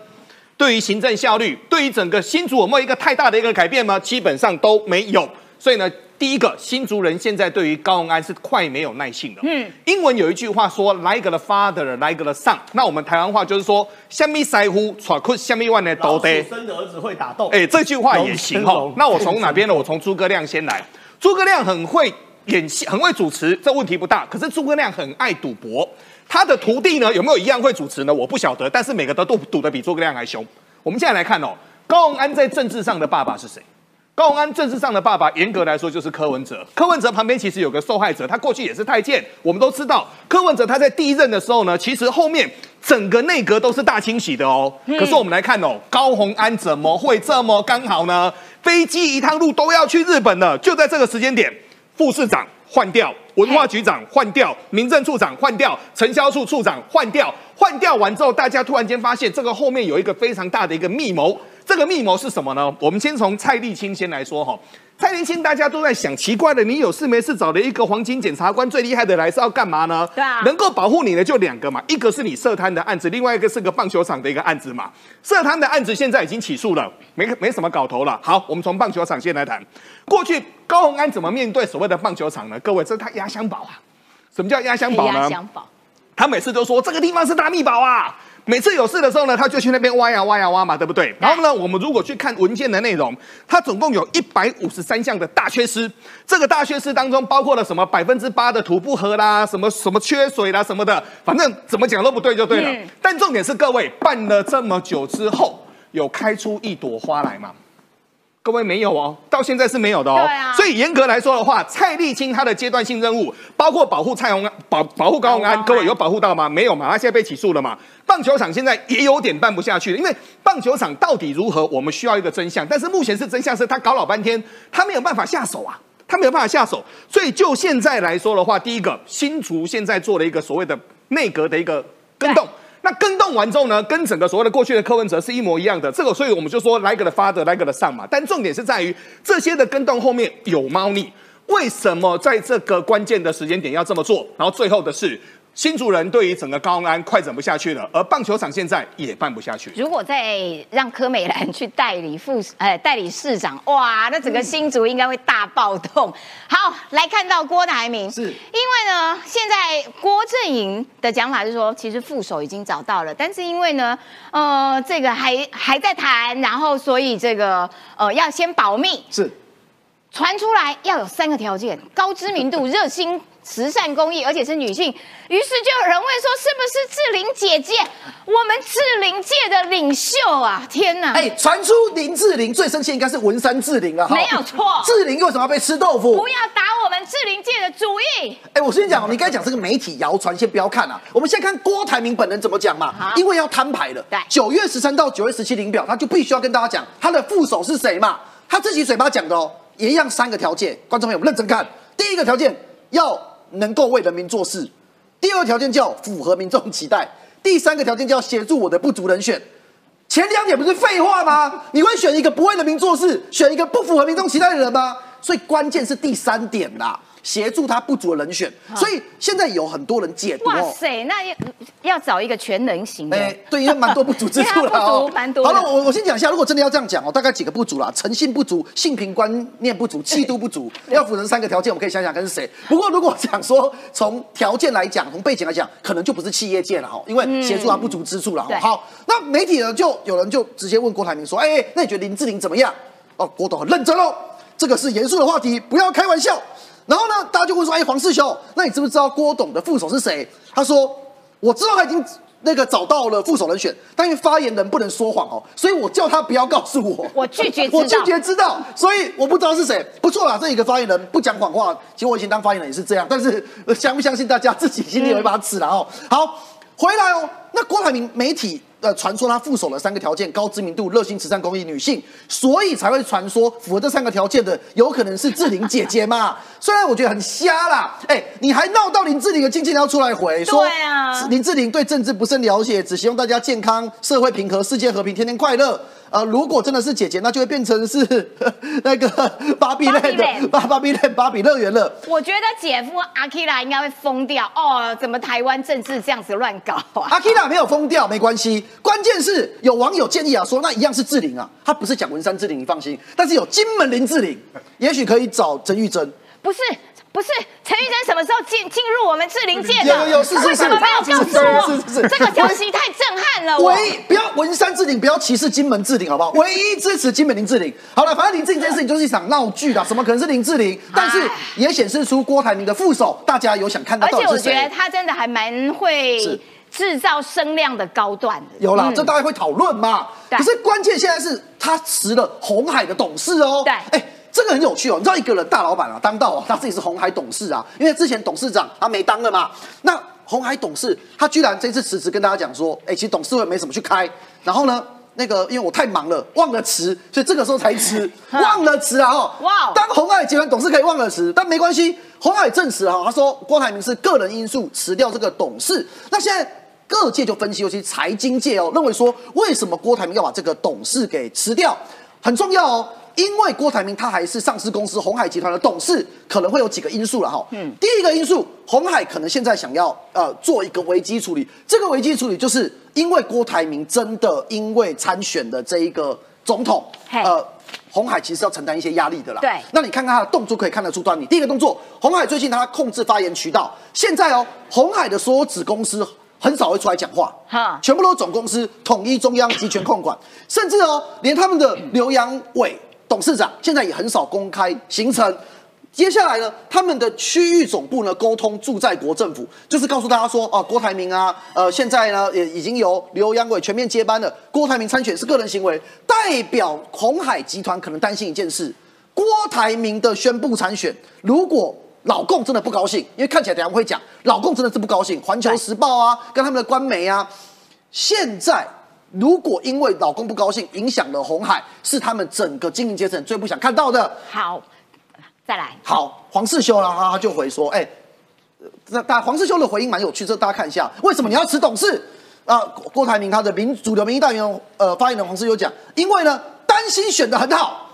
对于行政效率、对于整个新竹有没有一个太大的一个改变吗？基本上都没有。所以呢，第一个新竹人现在对于高鸿安是快没有耐性了。嗯，英文有一句话说，like the father，like the son。那我们台湾话就是说，虾米塞乎，喘哭虾米万的都得。生的儿子会打斗。哎，这句话也行 哈。那我从哪边呢？我从诸葛亮先来。诸葛亮很会。演戏很会主持，这问题不大。可是诸葛亮很爱赌博，他的徒弟呢有没有一样会主持呢？我不晓得。但是每个都赌赌的比诸葛亮还凶。我们现在来看哦，高鸿安在政治上的爸爸是谁？高鸿安政治上的爸爸，严格来说就是柯文哲。柯文哲旁边其实有个受害者，他过去也是太监。我们都知道，柯文哲他在第一任的时候呢，其实后面整个内阁都是大清洗的哦。可是我们来看哦，高鸿安怎么会这么刚好呢？飞机一趟路都要去日本了，就在这个时间点。副市长换掉，文化局长换掉，民政处长换掉，城销处处长换掉，换掉完之后，大家突然间发现这个后面有一个非常大的一个密谋。这个密谋是什么呢？我们先从蔡立青先来说哈。蔡立青大家都在想，奇怪了，你有事没事找了一个黄金检察官最厉害的来是要干嘛呢？对啊，能够保护你的就两个嘛，一个是你涉贪的案子，另外一个是个棒球场的一个案子嘛。涉贪的案子现在已经起诉了，没没什么搞头了。好，我们从棒球场先来谈。过去高鸿安怎么面对所谓的棒球场呢？各位，这是他压箱宝啊。什么叫压箱宝呢？压箱宝。他每次都说这个地方是大密宝啊。每次有事的时候呢，他就去那边挖呀挖呀挖嘛，对不对？然后呢，我们如果去看文件的内容，它总共有一百五十三项的大缺失。这个大缺失当中包括了什么百分之八的土不合啦，什么什么缺水啦什么的，反正怎么讲都不对就对了。但重点是各位办了这么久之后，有开出一朵花来吗？各位没有哦，到现在是没有的哦。啊所以严格来说的话，蔡立青他的阶段性任务包括保护蔡宏安、保保护高宏安，各位有保护到吗？没有嘛？他现在被起诉了嘛？棒球场现在也有点办不下去了，因为棒球场到底如何，我们需要一个真相。但是目前是真相是他搞老半天，他没有办法下手啊，他没有办法下手。所以就现在来说的话，第一个新竹现在做了一个所谓的内阁的一个更动。那跟动完之后呢，跟整个所谓的过去的柯文哲是一模一样的。这个，所以我们就说来个的发的，来个的上嘛。但重点是在于这些的跟动后面有猫腻。为什么在这个关键的时间点要这么做？然后最后的是。新主人对于整个高安快整不下去了，而棒球场现在也办不下去。如果再让柯美兰去代理副，呃，代理市长，哇，那整个新竹应该会大暴动。好，来看到郭台铭，是因为呢，现在郭正营的讲法是说，其实副手已经找到了，但是因为呢，呃，这个还还在谈，然后所以这个呃要先保密。是。传出来要有三个条件：高知名度、热心慈善公益，而且是女性。于是就有人问说，是不是志玲姐姐？我们志玲界的领袖啊！天哪！哎，传出林志玲最生气应该是文山志玲了，没有错。志玲为什么要被吃豆腐？不要打我们志玲界的主意！哎，我跟你讲，你刚才讲这个媒体谣传，先不要看啊。我们先看郭台铭本人怎么讲嘛。因为要摊牌了。对。九月十三到九月十七领表，他就必须要跟大家讲他的副手是谁嘛。他自己嘴巴讲的哦，一样三个条件，观众朋友们认真看。第一个条件要能够为人民做事。第二个条件叫符合民众期待，第三个条件叫协助我的不足人选。前两点不是废话吗？你会选一个不为人民做事，选一个不符合民众期待的人吗？所以关键是第三点啦。协助他不足的人选，所以现在有很多人解读。哇塞，那要要找一个全能型的。哎，对，因为蛮多不足之处了 哦。蛮多。好了，我我先讲一下，如果真的要这样讲哦，大概几个不足啦：诚信不足、性平观念不足、气度不足。要符合三个条件，我们可以想想看是谁。不过如果讲说从条件来讲，从背景来讲，可能就不是企业界了哈，因为协助他不足之处了。好，那媒体呢，就有人就直接问郭台铭说：“哎，那你觉得林志玲怎么样？”哦，郭董很认真哦，这个是严肃的话题，不要开玩笑。然后呢，大家就会说：“哎，黄世修，那你知不知道郭董的副手是谁？”他说：“我知道他已经那个找到了副手人选，但因为发言人不能说谎哦，所以我叫他不要告诉我。我拒绝，我拒绝知道，所以我不知道是谁。不错啦，这一个发言人不讲谎话。其实我以前当发言人也是这样，但是相不相信大家自己心里有一把尺了哦。好，回来哦。那郭台铭媒体。呃，传说他附手了三个条件：高知名度、热心慈善公益、女性，所以才会传说符合这三个条件的，有可能是志玲姐姐嘛？虽然我觉得很瞎啦，哎，你还闹到林志玲的经纪人要出来回说，林志玲对政治不甚了解，只希望大家健康、社会平和、世界和平、天天快乐。呃，如果真的是姐姐，那就会变成是 那个芭比类的芭芭比乐芭比乐园了。我觉得姐夫阿 k a 应该会疯掉哦！怎么台湾政治这样子乱搞啊？阿 k a 没有疯掉，没关系。关键是有网友建议啊，说那一样是志玲啊，他不是蒋文山志玲，你放心。但是有金门林志玲，也许可以找曾玉珍。不是。不是陈玉珍什么时候进进入我们志玲界的？有有有，是是是，为什么没有告诉我？是是是，这个消息太震撼了。唯一不要文山志玲，不要歧视金门志玲，好不好？唯一支持金门林志玲。好了，反正林志玲这件事情就是一场闹剧的，什么可能是林志玲？但是也显示出郭台铭的副手，大家有想看到到底是谁？而且我觉得他真的还蛮会制造声量的高段。有啦，这大家会讨论嘛？可是关键现在是他辞了红海的董事哦。对，哎。这个很有趣哦，你知道一个人大老板啊，当到他自己是红海董事啊，因为之前董事长他没当了嘛。那红海董事他居然这次辞职，跟大家讲说，哎，其实董事会没什么去开。然后呢，那个因为我太忙了，忘了辞，所以这个时候才辞，忘了辞啊！哦，哇，当红海集团董事可以忘了辞，但没关系，红海证实哈，他说郭台铭是个人因素辞掉这个董事。那现在各界就分析，尤其财经界哦，认为说为什么郭台铭要把这个董事给辞掉，很重要哦。因为郭台铭他还是上市公司红海集团的董事，可能会有几个因素了哈。嗯，第一个因素，红海可能现在想要呃做一个危机处理，这个危机处理就是因为郭台铭真的因为参选的这一个总统，呃，红海其实要承担一些压力的啦。对，那你看看他的动作可以看得出端倪。第一个动作，红海最近他控制发言渠道，现在哦，红海的所有子公司很少会出来讲话，哈，全部都是总公司统一中央集权控管，甚至哦，连他们的刘阳伟。董事长现在也很少公开行程。接下来呢，他们的区域总部呢沟通驻在国政府，就是告诉大家说，哦，郭台铭啊，呃，现在呢也已经由刘阳伟全面接班了。郭台铭参选是个人行为，代表红海集团可能担心一件事：郭台铭的宣布参选，如果老共真的不高兴，因为看起来等下会讲，老共真的是不高兴。环球时报啊，跟他们的官媒啊，现在。如果因为老公不高兴，影响了红海，是他们整个经营阶层最不想看到的。好，再来。好，黄世修呢，他他就回说，哎，那大黄世修的回应蛮有趣，这大家看一下，为什么你要辞董事？啊，郭台铭他的民主流民意代表呃发言人黄世修讲，因为呢担心选的很好，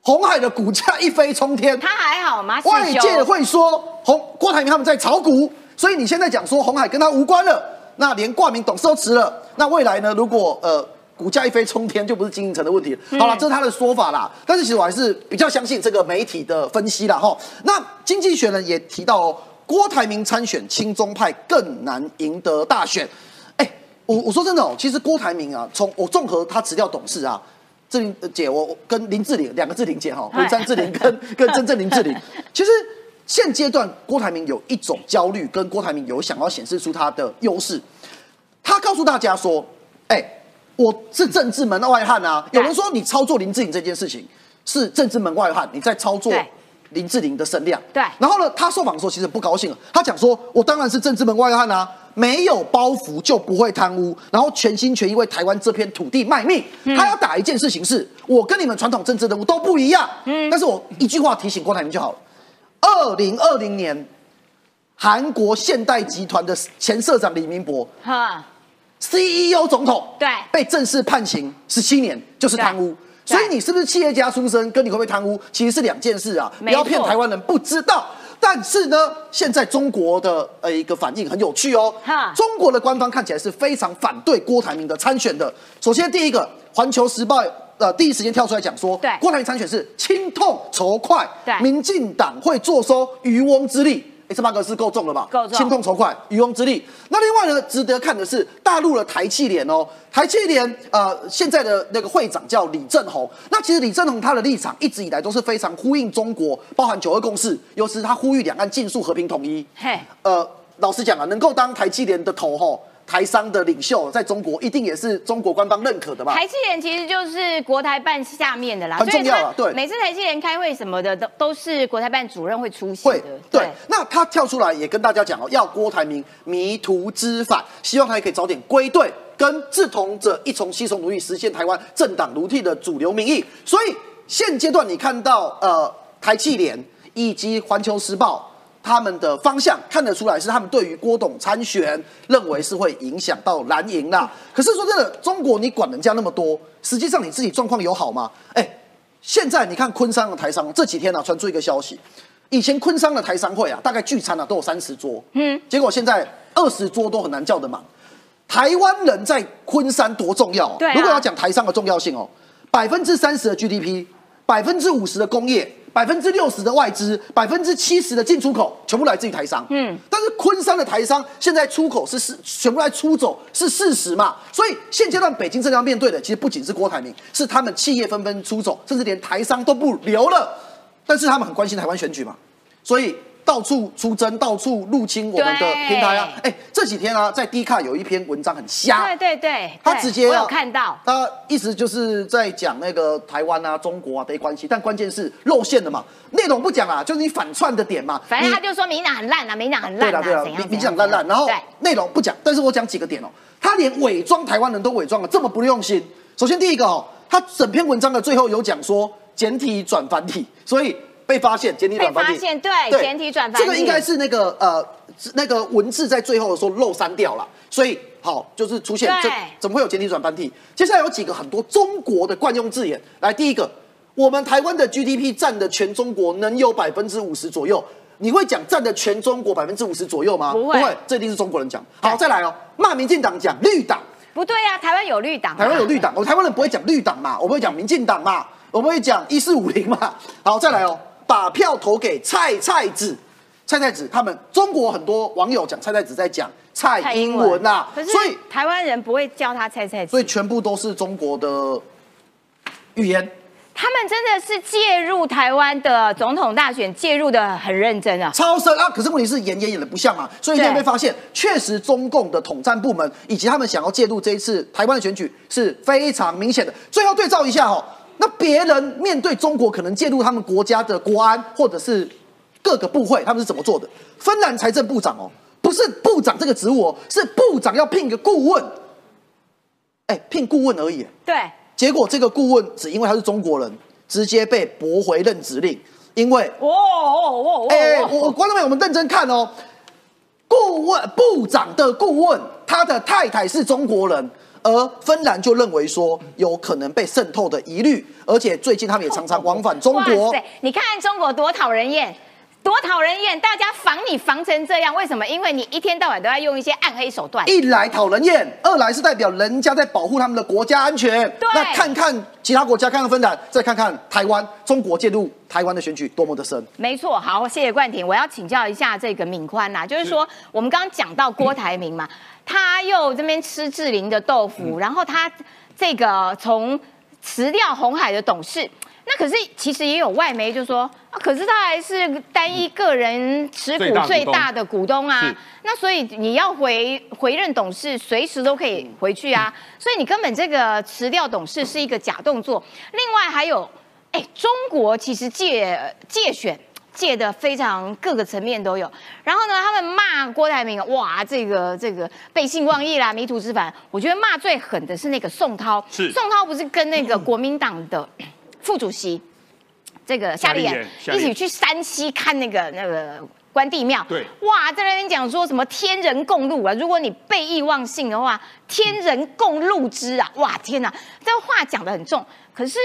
红海的股价一飞冲天，他还好吗？外界会说红郭台铭他们在炒股，所以你现在讲说红海跟他无关了。那连挂名董事都辞了，那未来呢？如果呃股价一飞冲天，就不是经营层的问题。好了，这是他的说法啦。但是其实我还是比较相信这个媒体的分析啦。哈。那经济学人也提到哦，郭台铭参选亲中派更难赢得大选。哎，我我说真的哦，其实郭台铭啊，从我综合他辞掉董事啊，志玲姐，我跟林志玲两个志玲姐哈，文山志玲跟跟真正林志玲，其实现阶段郭台铭有一种焦虑，跟郭台铭有想要显示出他的优势。他告诉大家说：“哎，我是政治门外汉啊！有人说你操作林志颖这件事情是政治门外汉，你在操作林志玲的声量。对。然后呢，他受访的时候其实不高兴了，他讲说：我当然是政治门外汉啊，没有包袱就不会贪污，然后全心全意为台湾这片土地卖命。他要打一件事情是，我跟你们传统政治人物都不一样。嗯。但是我一句话提醒郭台铭就好了：二零二零年，韩国现代集团的前社长李明博。哈。CEO 总统对被正式判刑十七年，就是贪污。所以你是不是企业家出身，跟你会不会贪污，其实是两件事啊。不要骗台湾人不知道。但是呢，现在中国的呃一个反应很有趣哦。中国的官方看起来是非常反对郭台铭的参选的。首先第一个，《环球时报》呃第一时间跳出来讲说，郭台铭参选是轻痛仇快，民进党会坐收渔翁之利。哎，这八个字够重了吧？够重，心痛筹快，渔翁之利。那另外呢，值得看的是大陆的台气联哦，台气联呃，现在的那个会长叫李正宏。那其实李正宏他的立场一直以来都是非常呼应中国，包含九二共识，尤其是他呼吁两岸尽速和平统一。嘿，呃，老实讲啊，能够当台气联的头吼。台商的领袖在中国一定也是中国官方认可的吧？台积电其实就是国台办下面的啦，很重要了。对，每次台积电开会什么的都都是国台办主任会出席的。对，那他跳出来也跟大家讲哦，要郭台铭迷途知返，希望他也可以早点归队，跟志同者一从西从奴役，实现台湾政党奴替的主流民意。所以现阶段你看到呃台气联以及环球时报。他们的方向看得出来，是他们对于郭董参选认为是会影响到蓝营啦。可是说真的，中国你管人家那么多，实际上你自己状况有好吗？哎，现在你看昆山的台商这几天呢传出一个消息，以前昆山的台商会啊，大概聚餐啊都有三十桌，嗯，结果现在二十桌都很难叫得满。台湾人在昆山多重要？对，如果要讲台商的重要性哦，百分之三十的 GDP，百分之五十的工业。百分之六十的外资，百分之七十的进出口，全部来自于台商。嗯，但是昆山的台商现在出口是是全部来出走是事实嘛？所以现阶段北京正要面对的，其实不仅是郭台铭，是他们企业纷纷出走，甚至连台商都不留了。但是他们很关心台湾选举嘛，所以。到处出征，到处入侵我们的平台啊！哎，这几天啊，在 D 卡有一篇文章很瞎，对对对，他直接有看到，他意思就是在讲那个台湾啊、中国啊的关系，但关键是露馅了嘛，内容不讲啊，就是你反串的点嘛。反正他就说民党很烂啊，民党很烂啊，对啊，民民党烂烂，然后内容不讲，但是我讲几个点哦，他连伪装台湾人都伪装了这么不用心。首先第一个哦，他整篇文章的最后有讲说简体转繁体，所以。被发现简体转繁体，对简体转繁体，这个应该是那个呃那个文字在最后的时候漏删掉了，所以好就是出现这怎么会有简体转繁体？接下来有几个很多中国的惯用字眼，来第一个，我们台湾的 GDP 占的全中国能有百分之五十左右，你会讲占的全中国百分之五十左右吗？不会，这一定是中国人讲。好，再来哦，骂民进党讲绿党，不对呀，台湾有绿党，台湾有绿党，我台湾人不会讲绿党嘛，我不会讲民进党嘛，我们会讲一四五零嘛。好，再来哦。把票投给蔡蔡子，蔡蔡子他们中国很多网友讲蔡蔡子在讲蔡英文呐，所以台湾人不会叫他蔡蔡子，所以全部都是中国的语言。他们真的是介入台湾的总统大选，介入的很认真啊，超深啊！可是问题是演也演的不像啊，所以现在被发现，确实中共的统战部门以及他们想要介入这一次台湾的选举是非常明显的。最后对照一下哦。那别人面对中国可能介入他们国家的国安或者是各个部会，他们是怎么做的？芬兰财政部长哦，不是部长这个职务哦，是部长要聘一个顾问，哎，聘顾问而已。对，结果这个顾问只因为他是中国人，直接被驳回任职令，因为哦哦哦，哎，我观众朋友，我们认真看哦，顾问部长的顾问，他的太太是中国人。而芬兰就认为说有可能被渗透的疑虑，而且最近他们也常常往返中国。你看中国多讨人厌，多讨人厌！大家防你防成这样，为什么？因为你一天到晚都要用一些暗黑手段。一来讨人厌，二来是代表人家在保护他们的国家安全。对。那看看其他国家，看看芬兰，再看看台湾，中国介入台湾的选举多么的深。没错。好，谢谢冠廷。我要请教一下这个敏宽呐，就是说我们刚刚讲到 郭台铭嘛。他又这边吃志玲的豆腐，然后他这个从辞掉红海的董事，那可是其实也有外媒就说，啊，可是他还是单一个人持股最大的股东啊，那所以你要回回任董事，随时都可以回去啊，所以你根本这个辞掉董事是一个假动作。另外还有，哎，中国其实借借选。借的非常各个层面都有，然后呢，他们骂郭台铭，哇，这个这个背信忘义啦，迷途知返。我觉得骂最狠的是那个宋涛，是。宋涛不是跟那个国民党的副主席这个夏立言一起去山西看那个那个关帝庙，对，哇，在那边讲说什么天人共禄啊，如果你背义忘性的话，天人共禄之啊，哇，天哪，这话讲的很重，可是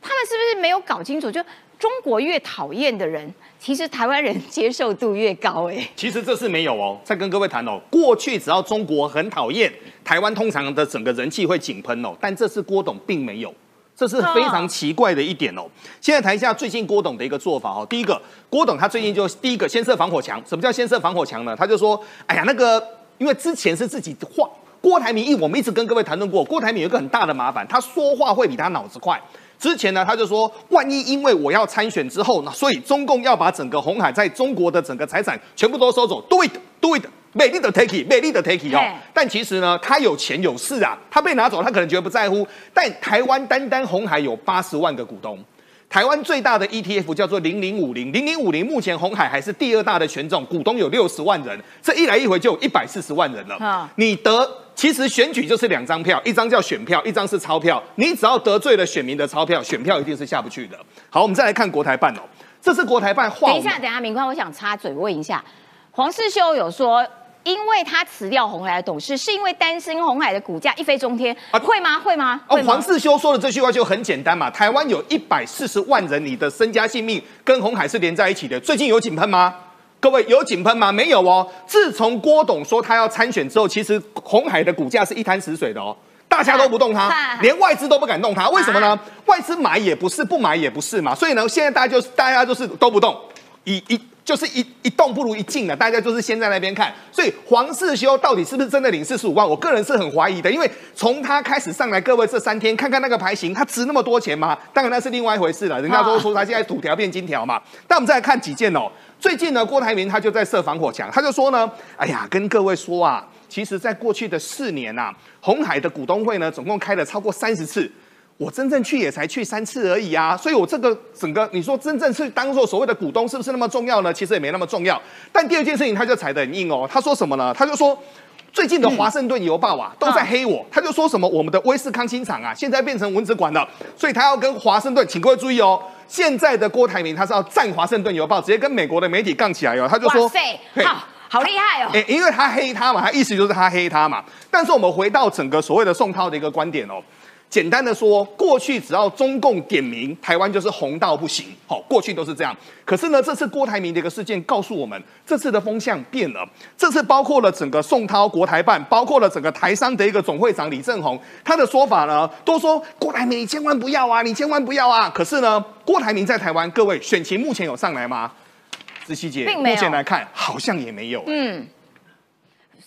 他们是不是没有搞清楚？就？中国越讨厌的人，其实台湾人接受度越高哎。其实这是没有哦，再跟各位谈哦。过去只要中国很讨厌台湾，通常的整个人气会井喷哦。但这次郭董并没有，这是非常奇怪的一点哦。现在谈一下最近郭董的一个做法哦。第一个，郭董他最近就第一个先设防火墙。什么叫先设防火墙呢？他就说，哎呀，那个因为之前是自己话，郭台铭一我们一直跟各位谈论过，郭台铭有一个很大的麻烦，他说话会比他脑子快。之前呢，他就说，万一因为我要参选之后呢，所以中共要把整个红海在中国的整个财产全部都收走，do it，do it，美丽的 take it，美丽的 take it 哦。但其实呢，他有钱有势啊，他被拿走，他可能觉得不在乎。但台湾单单红海有八十万个股东。台湾最大的 ETF 叫做零零五零，零零五零目前红海还是第二大的权重，股东有六十万人，这一来一回就有一百四十万人了。你得其实选举就是两张票，一张叫选票，一张是钞票。你只要得罪了选民的钞票，选票一定是下不去的。好，我们再来看国台办哦，这是国台办。等一下，等一下，明宽，我想插嘴问一下，黄世修有说。因为他辞掉红海的董事，是因为担心红海的股价一飞冲天啊？会吗？会吗？哦，黄世修说的这句话就很简单嘛。台湾有一百四十万人，你的身家性命跟红海是连在一起的。最近有井喷吗？各位有井喷吗？没有哦。自从郭董说他要参选之后，其实红海的股价是一滩死水的哦，大家都不动它，连外资都不敢动它。为什么呢？外资买也不是，不买也不是嘛。所以呢，现在大家就是大家就是都不动，一一。就是一一动不如一静了，大家就是先在那边看。所以黄世修到底是不是真的领四十五万？我个人是很怀疑的，因为从他开始上来，各位这三天看看那个牌型，他值那么多钱吗？当然那是另外一回事了。人家都说他现在土条变金条嘛。但我们再来看几件哦。最近呢，郭台铭他就在设防火墙，他就说呢，哎呀，跟各位说啊，其实在过去的四年呐，红海的股东会呢，总共开了超过三十次。我真正去也才去三次而已啊，所以我这个整个你说真正是当做所谓的股东是不是那么重要呢？其实也没那么重要。但第二件事情他就踩得很硬哦，他说什么呢？他就说最近的华盛顿邮报啊都在黑我，他就说什么我们的威斯康星厂啊现在变成蚊子馆了，所以他要跟华盛顿，请各位注意哦，现在的郭台铭他是要占华盛顿邮报，直接跟美国的媒体杠起来哦，他就说，好，好厉害哦，哎，因为他黑他嘛，他意思就是他黑他嘛。但是我们回到整个所谓的宋涛的一个观点哦。简单的说，过去只要中共点名台湾，就是红到不行。好，过去都是这样。可是呢，这次郭台铭的一个事件告诉我们，这次的风向变了。这次包括了整个宋涛国台办，包括了整个台商的一个总会长李正宏，他的说法呢，都说郭台铭你千万不要啊，你千万不要啊。可是呢，郭台铭在台湾，各位选情目前有上来吗？子熙姐，目前来看好像也没有。嗯。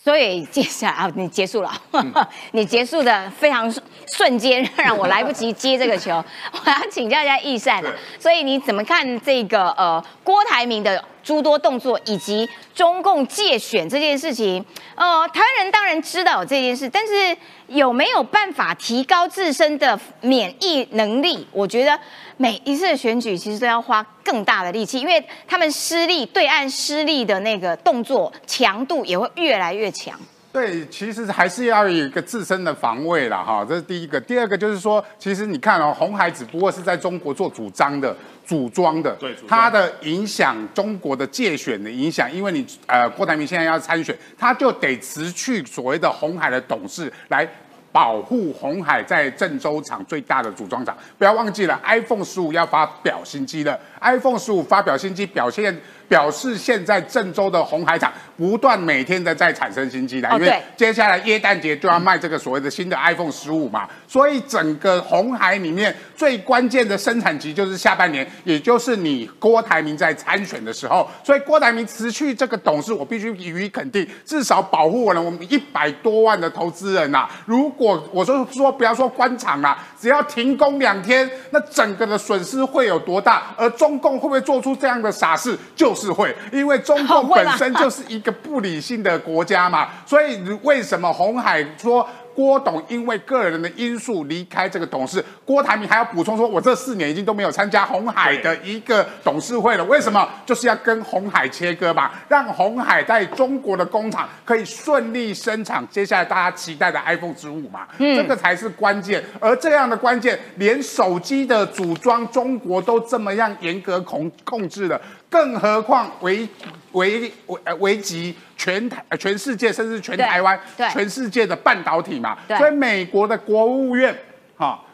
所以接下来啊，你结束了，你结束的非常瞬间，让我来不及接这个球。我要请教一下易善，所以你怎么看这个呃郭台铭的诸多动作，以及中共借选这件事情？呃，台湾人当然知道这件事，但是有没有办法提高自身的免疫能力？我觉得。每一次的选举其实都要花更大的力气，因为他们失利，对岸失利的那个动作强度也会越来越强。对，其实还是要有一个自身的防卫了哈，这是第一个。第二个就是说，其实你看哦，红孩子不过是在中国做主张的、组装的，对，它的影响中国的界选的影响，因为你呃，郭台铭现在要参选，他就得辞去所谓的红海的董事来。保护红海在郑州厂最大的组装厂，不要忘记了，iPhone 十五要发表新机了。iPhone 十五发表新机，表现表示现在郑州的红海厂不断每天的在产生新机台，因为接下来耶诞节就要卖这个所谓的新的 iPhone 十五嘛，所以整个红海里面最关键的生产期就是下半年，也就是你郭台铭在参选的时候，所以郭台铭辞去这个董事，我必须予以肯定，至少保护了我们一百多万的投资人呐。如果果我说说不要说官场啦，只要停工两天，那整个的损失会有多大？而中共会不会做出这样的傻事？就是会，因为中共本身就是一个不理性的国家嘛。所以为什么红海说？郭董因为个人的因素离开这个董事，郭台铭还要补充说，我这四年已经都没有参加红海的一个董事会了。为什么？就是要跟红海切割嘛，让红海在中国的工厂可以顺利生产接下来大家期待的 iPhone 十五嘛，这个才是关键。而这样的关键，连手机的组装中国都这么样严格控控制了。更何况危危危危及全台全世界，甚至全台湾，全世界的半导体嘛。所以美国的国务院，哈。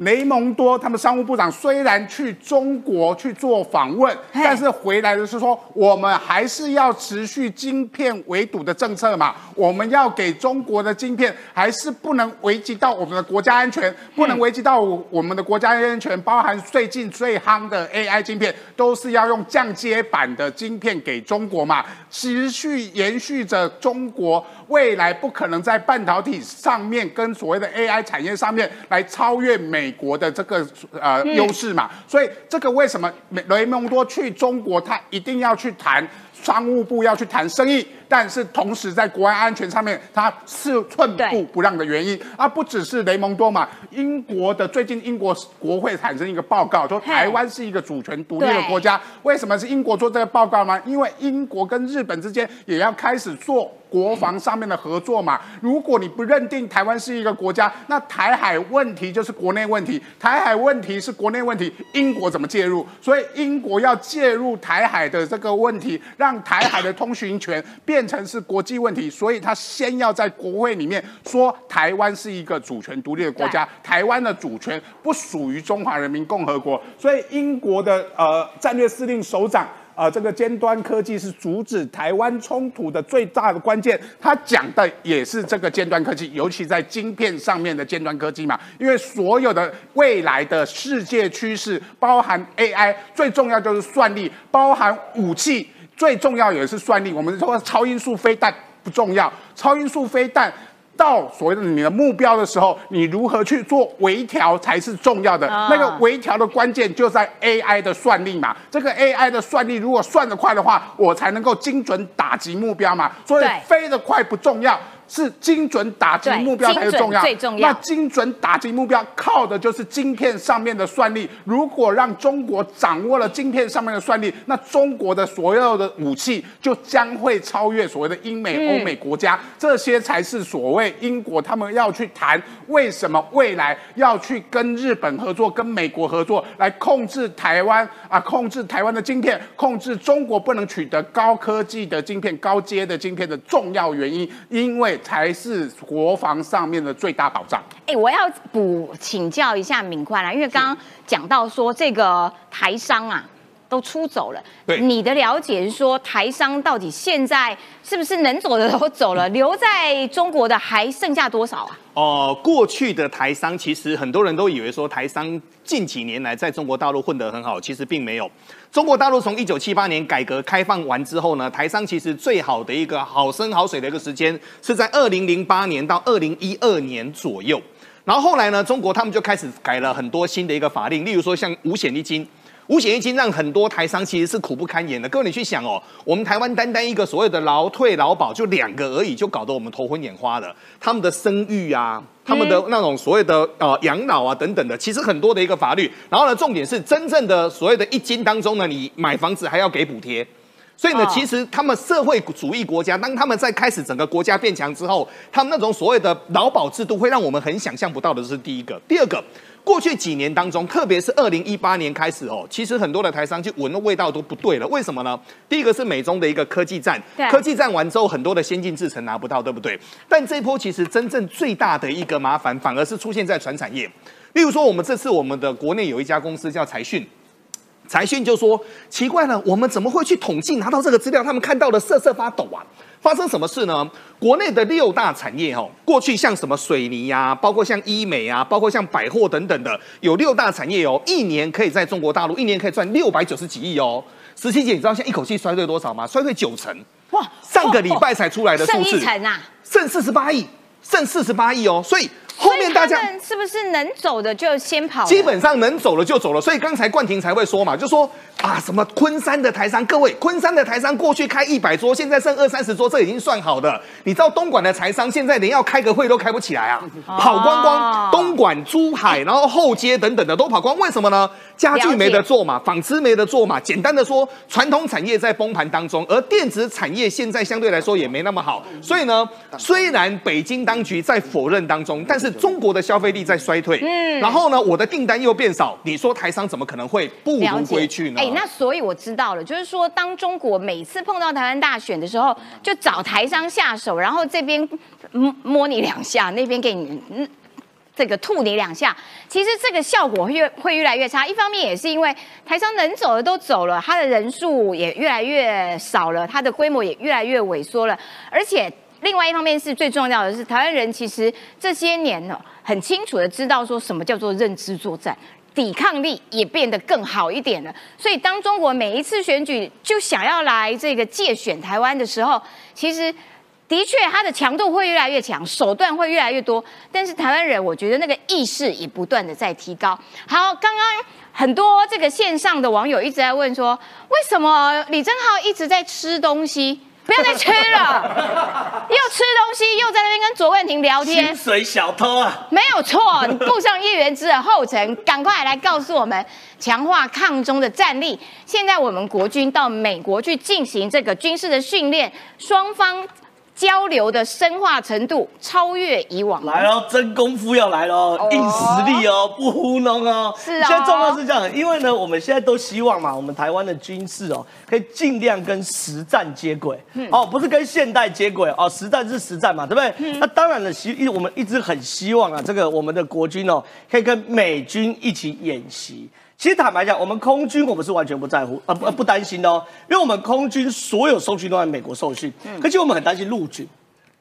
雷蒙多他们商务部长虽然去中国去做访问，但是回来的是说，我们还是要持续晶片围堵的政策嘛。我们要给中国的晶片，还是不能危及到我们的国家安全，不能危及到我们的国家安全，包含最近最夯的 AI 晶片，都是要用降阶版的晶片给中国嘛。持续延续着中国未来不可能在半导体上面跟所谓的 AI 产业上面来超越美。美国的这个呃优势嘛，所以这个为什么雷蒙多去中国，他一定要去谈商务部要去谈生意，但是同时在国外安全上面，他是寸步不让的原因，而不只是雷蒙多嘛。英国的最近英国国会产生一个报告，说台湾是一个主权独立的国家。为什么是英国做这个报告吗？因为英国跟日本之间也要开始做。国防上面的合作嘛，如果你不认定台湾是一个国家，那台海问题就是国内问题，台海问题是国内问题，英国怎么介入？所以英国要介入台海的这个问题，让台海的通行权变成是国际问题，所以他先要在国会里面说台湾是一个主权独立的国家，台湾的主权不属于中华人民共和国，所以英国的呃战略司令首长。呃，这个尖端科技是阻止台湾冲突的最大的关键。他讲的也是这个尖端科技，尤其在晶片上面的尖端科技嘛。因为所有的未来的世界趋势，包含 AI，最重要就是算力；包含武器，最重要也是算力。我们说超音速飞弹不重要，超音速飞弹。到所谓的你的目标的时候，你如何去做微调才是重要的。那个微调的关键就在 AI 的算力嘛。这个 AI 的算力如果算得快的话，我才能够精准打击目标嘛。所以飞得快不重要。是精准打击目标才是重要，最重要。那精准打击目标靠的就是晶片上面的算力。如果让中国掌握了晶片上面的算力，那中国的所有的武器就将会超越所谓的英美欧美国家。这些才是所谓英国他们要去谈为什么未来要去跟日本合作、跟美国合作来控制台湾啊，控制台湾的晶片，控制中国不能取得高科技的晶片、高阶的晶片的重要原因，因为。才是国防上面的最大保障。哎，我要补请教一下敏宽啦，因为刚刚讲到说这个台商啊都出走了，对你的了解是说台商到底现在是不是能走的都走了，留在中国的还剩下多少啊？哦，过去的台商其实很多人都以为说台商近几年来在中国大陆混得很好，其实并没有。中国大陆从一九七八年改革开放完之后呢，台商其实最好的一个好生好水的一个时间是在二零零八年到二零一二年左右。然后后来呢，中国他们就开始改了很多新的一个法令，例如说像五险一金。五险一金让很多台商其实是苦不堪言的。各位，你去想哦，我们台湾单单一个所谓的劳退劳保就两个而已，就搞得我们头昏眼花了。他们的生育啊，他们的那种所谓的呃养老啊等等的，其实很多的一个法律。然后呢，重点是真正的所谓的一金当中呢，你买房子还要给补贴。所以呢，其实他们社会主义国家，当他们在开始整个国家变强之后，他们那种所谓的劳保制度会让我们很想象不到的。这是第一个，第二个。过去几年当中，特别是二零一八年开始哦，其实很多的台商就闻的味道都不对了。为什么呢？第一个是美中的一个科技战，科技战完之后，很多的先进制程拿不到，对不对？但这一波其实真正最大的一个麻烦，反而是出现在船产业。例如说，我们这次我们的国内有一家公司叫财讯，财讯就说奇怪了，我们怎么会去统计拿到这个资料？他们看到的瑟瑟发抖啊！发生什么事呢？国内的六大产业哦，过去像什么水泥呀，包括像医美啊，包括像百货等等的，有六大产业哦，一年可以在中国大陆一年可以赚六百九十几亿哦。十七姐，你知道现在一口气衰退多少吗？衰退九成哇！上个礼拜才出来的数字，剩一成啊，剩四十八亿。剩四十八亿哦，所以。后面大家是不是能走的就先跑？基本上能走了就走了，所以刚才冠廷才会说嘛，就说啊什么昆山的台商，各位昆山的台商过去开一百桌，现在剩二三十桌，这已经算好的。你知道东莞的台商现在连要开个会都开不起来啊，跑光光。东莞、珠海，然后后街等等的都跑光，为什么呢？家具没得做嘛，纺织没得做嘛。简单的说，传统产业在崩盘当中，而电子产业现在相对来说也没那么好。所以呢，虽然北京当局在否认当中，但是。中国的消费力在衰退，嗯，然后呢，我的订单又变少，你说台商怎么可能会不如归去呢？哎，那所以我知道了，就是说，当中国每次碰到台湾大选的时候，就找台商下手，然后这边摸你两下，那边给你嗯这个吐你两下，其实这个效果会越会越来越差。一方面也是因为台商能走的都走了，他的人数也越来越少了，它的规模也越来越萎缩了，而且。另外一方面是最重要的是，台湾人其实这些年呢，很清楚的知道说什么叫做认知作战，抵抗力也变得更好一点了。所以当中国每一次选举就想要来这个借选台湾的时候，其实的确它的强度会越来越强，手段会越来越多。但是台湾人，我觉得那个意识也不断的在提高。好，刚刚很多这个线上的网友一直在问说，为什么李正浩一直在吃东西？不要再吃了，又吃东西，又在那边跟卓冠廷聊天。薪水小偷啊，没有错，你步上叶元之的后尘，赶快来告诉我们，强化抗中的战力。现在我们国军到美国去进行这个军事的训练，双方。交流的深化程度超越以往，来喽，真功夫要来喽，硬实力哦，不糊弄哦。是啊，现在状况是这样，因为呢，我们现在都希望嘛，我们台湾的军事哦，可以尽量跟实战接轨，哦，不是跟现代接轨哦，实战是实战嘛，对不对？那当然了，希一我们一直很希望啊，这个我们的国军哦，可以跟美军一起演习。其实坦白讲，我们空军我们是完全不在乎，呃不不担心的哦，因为我们空军所有受训都在美国受训，可是我们很担心陆军，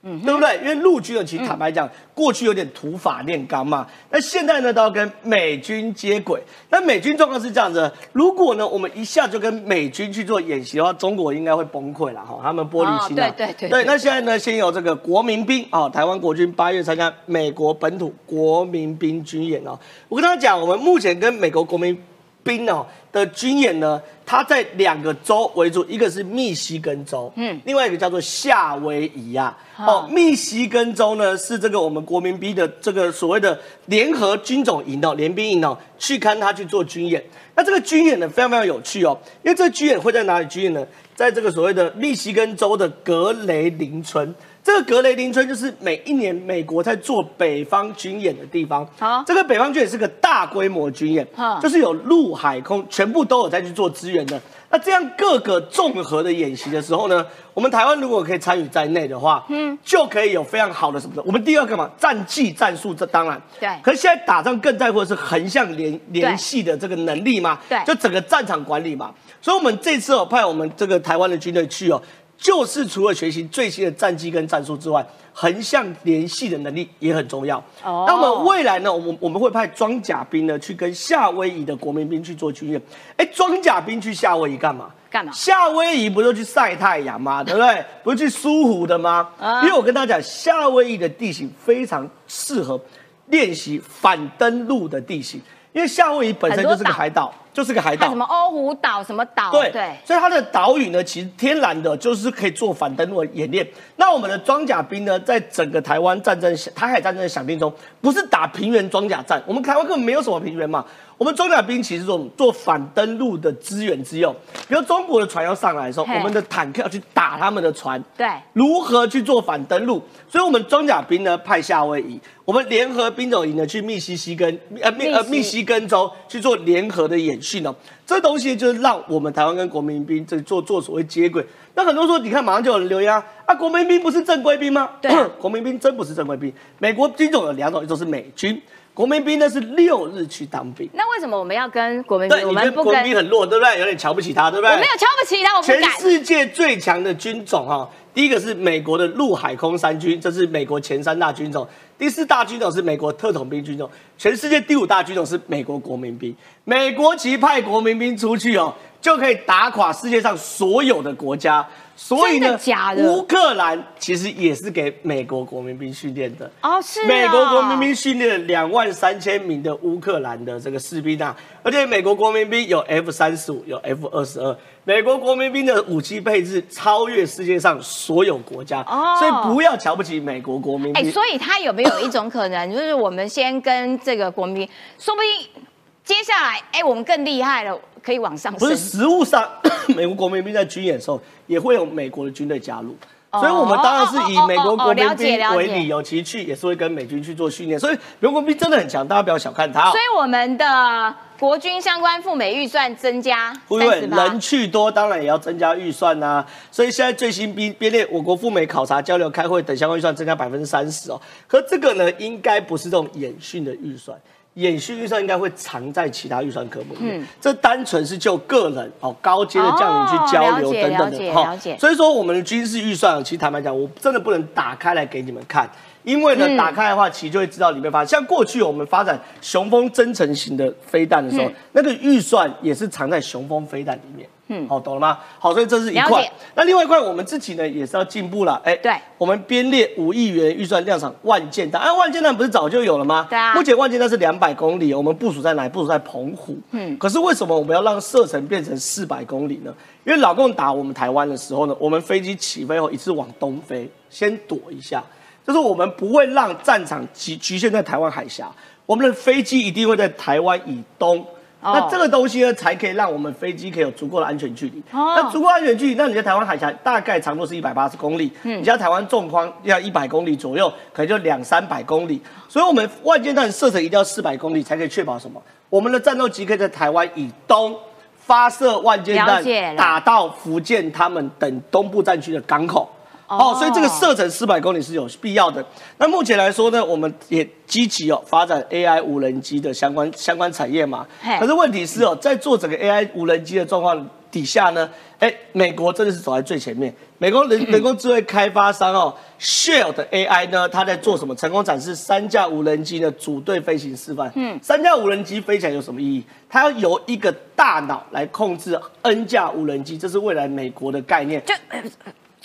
嗯，对不对？因为陆军呢，其实坦白讲，过去有点土法炼钢嘛，那现在呢都要跟美军接轨。那美军状况是这样子，如果呢我们一下就跟美军去做演习的话，中国应该会崩溃了哈，他们玻璃心啊。对对对。对，那现在呢，先有这个国民兵啊，台湾国军八月参加美国本土国民兵军演哦。我跟大家讲，我们目前跟美国国民兵哦的军演呢，它在两个州为主，一个是密西根州，嗯，另外一个叫做夏威夷啊。哦，密西根州呢是这个我们国民兵的这个所谓的联合军种营哦，联兵营哦，去看他去做军演。那这个军演呢非常非常有趣哦，因为这个军演会在哪里军演呢？在这个所谓的密西根州的格雷林村。这个格雷林村就是每一年美国在做北方军演的地方。好，这个北方军演是个大规模军演，就是有陆海空全部都有在去做支援的。那这样各个综合的演习的时候呢，我们台湾如果可以参与在内的话，嗯，就可以有非常好的什么？我们第二个嘛，战技战术，这当然对。可是现在打仗更在乎的是横向联联系的这个能力嘛，对，就整个战场管理嘛。所以我们这次哦派我们这个台湾的军队去哦。就是除了学习最新的战机跟战术之外，横向联系的能力也很重要。哦，那么未来呢，我我们会派装甲兵呢去跟夏威夷的国民兵去做军演。哎，装甲兵去夏威夷干嘛？干嘛？夏威夷不就去晒太阳吗？对不对？不是去苏湖的吗？因为我跟大家讲，夏威夷的地形非常适合练习反登陆的地形，因为夏威夷本身就是个海岛。就是个海岛，什么欧胡岛，什么岛？对对，所以它的岛屿呢，其实天然的就是可以做反登陆演练。那我们的装甲兵呢，在整个台湾战争、台海战争的响定中，不是打平原装甲战，我们台湾根本没有什么平原嘛。我们装甲兵其实这种做反登陆的资源之用，比如中国的船要上来的时候，我们的坦克要去打他们的船，对，如何去做反登陆？所以，我们装甲兵呢派夏威夷，我们联合兵种营呢去密西西根呃密呃密西根州去做联合的演训哦。这东西就是让我们台湾跟国民兵这做做所谓接轨。那很多说，你看马上就有人留言啊，国民兵不是正规兵吗？对，国民兵真不是正规兵。美国兵种有两种，一种是美军。国民兵那是六日去当兵，那为什么我们要跟国民兵？我们国民兵很弱，对不对？有点瞧不起他，对不对？我没有瞧不起他，我不全世界最强的军种哈，第一个是美国的陆海空三军，这是美国前三大军种。第四大军种是美国特种兵军种。全世界第五大军种是美国国民兵。美国其派国民兵出去哦，就可以打垮世界上所有的国家。所以呢，假的乌克兰其实也是给美国国民兵训练的哦，是美国国民兵训练了两万三千名的乌克兰的这个士兵啊，而且美国国民兵有 F 三十五，有 F 二十二，美国国民兵的武器配置超越世界上所有国家，哦，所以不要瞧不起美国国民兵。哎，所以他有没有有一种可能，就是我们先跟这个国民，说不定接下来，哎，我们更厉害了。可以往上升。不是实物上，美国国民兵在军演的时候也会有美国的军队加入，所以我们当然是以美国国民兵为理由，其实去也是会跟美军去做训练。所以美国国民兵真的很强，大家不要小看他。所以我们的国军相关赴美预算增加，不对，人去多，当然也要增加预算呐。所以现在最新编编列，我国赴美考察、交流、开会等相关预算增加百分之三十哦。可这个呢，应该不是这种演训的预算。演训预算应该会藏在其他预算科目里面，这单纯是就个人哦高阶的将领去交流等等的哈。所以说我们的军事预算，其实坦白讲，我真的不能打开来给你们看，因为呢打开的话，其实就会知道里面发生。像过去我们发展雄风增程型的飞弹的时候，那个预算也是藏在雄风飞弹里面。嗯，好，懂了吗？好，所以这是一块。那另外一块，我们自己呢也是要进步了。哎，对，我们编列五亿元预算量产万箭弹。哎，万箭弹不是早就有了吗？对啊。目前万箭弹是两百公里，我们部署在哪？部署在澎湖。嗯。可是为什么我们要让射程变成四百公里呢？因为老共打我们台湾的时候呢，我们飞机起飞后一次往东飞，先躲一下，就是我们不会让战场局局限在台湾海峡，我们的飞机一定会在台湾以东。那这个东西呢，才可以让我们飞机可以有足够的安全距离。那足够安全距离，那你在台湾海峡大概长度是一百八十公里，你在台湾纵宽要一百公里左右，可能就两三百公里。所以，我们万箭弹射程一定要四百公里，才可以确保什么？我们的战斗机可以在台湾以东发射万箭弹，打到福建他们等东部战区的港口。哦，所以这个射程四百公里是有必要的。那目前来说呢，我们也积极哦发展 AI 无人机的相关相关产业嘛。可是问题是哦，在做整个 AI 无人机的状况底下呢，哎，美国真的是走在最前面。美国人 人工智慧开发商哦，Shell 的 AI 呢，它在做什么？成功展示三架无人机的组队飞行示范。嗯，三架无人机飞起来有什么意义？它要由一个大脑来控制 N 架无人机，这是未来美国的概念。就。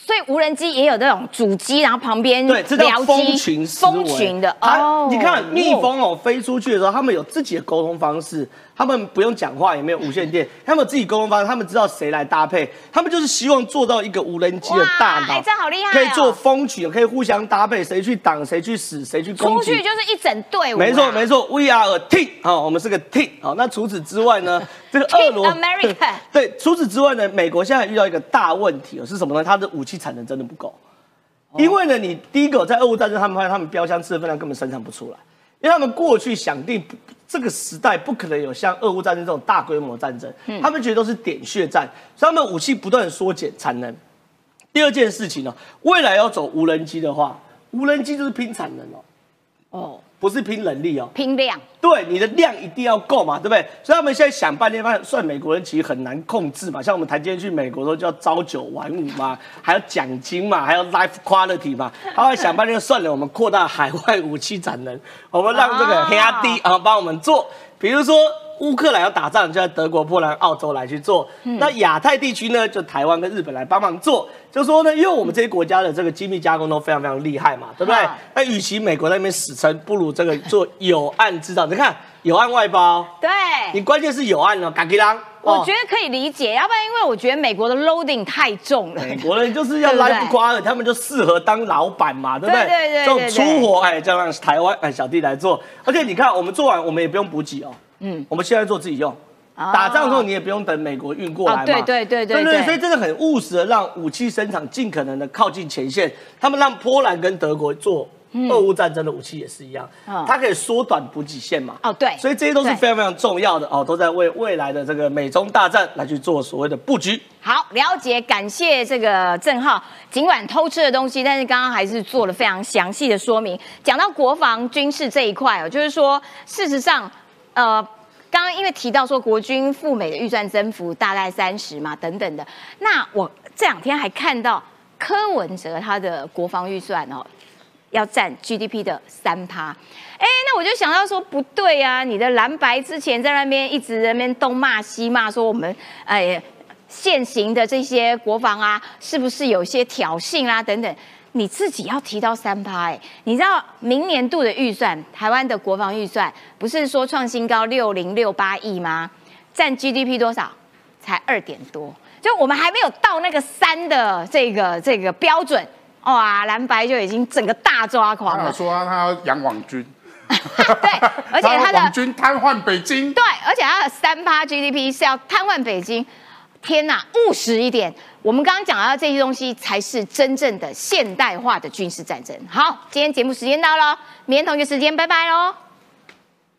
所以无人机也有这种主机，然后旁边对，这叫蜂群蜂群的哦。你看蜜蜂哦，飞出去的时候，他们有自己的沟通方式。他们不用讲话，也没有无线电，他们自己沟通方式，他们知道谁来搭配，他们就是希望做到一个无人机的大脑，这好厉害，可以做风群，可以互相搭配，谁去挡，谁去死，谁去攻击，出去就是一整队伍。没错没错，We are a team，好，我们是个 team，好，那除此之外呢，这个俄罗 America，对，除此之外呢，美国现在遇到一个大问题是什么呢？它的武器产能真的不够，因为呢，你第一个在俄乌战争，他们发现他们标枪次的分量根本生产不出来，因为他们过去想定。这个时代不可能有像俄乌战争这种大规模战争，他们觉得都是点血战，所以他们武器不断缩减产能。第二件事情呢，未来要走无人机的话，无人机就是拼产能哦。哦。不是拼能力哦，拼量。对，你的量一定要够嘛，对不对？所以他们现在想半天，发现算美国人其实很难控制嘛。像我们台今天去美国都叫朝九晚五嘛，还要奖金嘛，还要 life quality 嘛。他会想半天算了，我们扩大海外武器产能，我们让这个黑阿弟啊帮我们做，比如说。乌克兰要打仗，就在德国、波兰、澳洲来去做。那亚太地区呢，就台湾跟日本来帮忙做。就说呢，因为我们这些国家的这个精密加工都非常非常厉害嘛，对不对？那与其美国那边死撑，不如这个做有案制造。你看有案外包，对，你关键是有案哦，嘎吉啷。我觉得可以理解，要不然因为我觉得美国的 loading 太重了。美国人就是要来不夸的，他们就适合当老板嘛，对不对？对对对。这种粗活，哎，就让台湾哎小弟来做。而且你看，我们做完，我们也不用补给哦。嗯，我们现在做自己用，打仗的时候你也不用等美国运过来嘛。对对对对对，所以真的很务实的让武器生产尽可能的靠近前线。他们让波兰跟德国做俄乌战争的武器也是一样，它可以缩短补给线嘛。哦，对，所以这些都是非常非常重要的哦，都在为未来的这个美中大战来去做所谓的布局。好，了解，感谢这个郑浩。尽管偷吃的东西，但是刚刚还是做了非常详细的说明。讲到国防军事这一块哦，就是说事实上。呃，刚刚因为提到说国军赴美的预算增幅大概三十嘛，等等的。那我这两天还看到柯文哲他的国防预算哦，要占 GDP 的三趴。哎，那我就想到说不对啊，你的蓝白之前在那边一直在那边东骂西骂，说我们哎现行的这些国防啊，是不是有些挑衅啊等等？你自己要提到三趴哎，你知道明年度的预算，台湾的国防预算不是说创新高六零六八亿吗？占 GDP 多少？才二点多，就我们还没有到那个三的这个这个标准，哇，蓝白就已经整个大抓狂了。他说他要养网军，对，而且他的网军瘫痪北京，对，而且他的三趴 GDP 是要瘫痪北京。天呐，务实一点！我们刚刚讲到这些东西，才是真正的现代化的军事战争。好，今天节目时间到了，明天同一个时间，拜拜喽。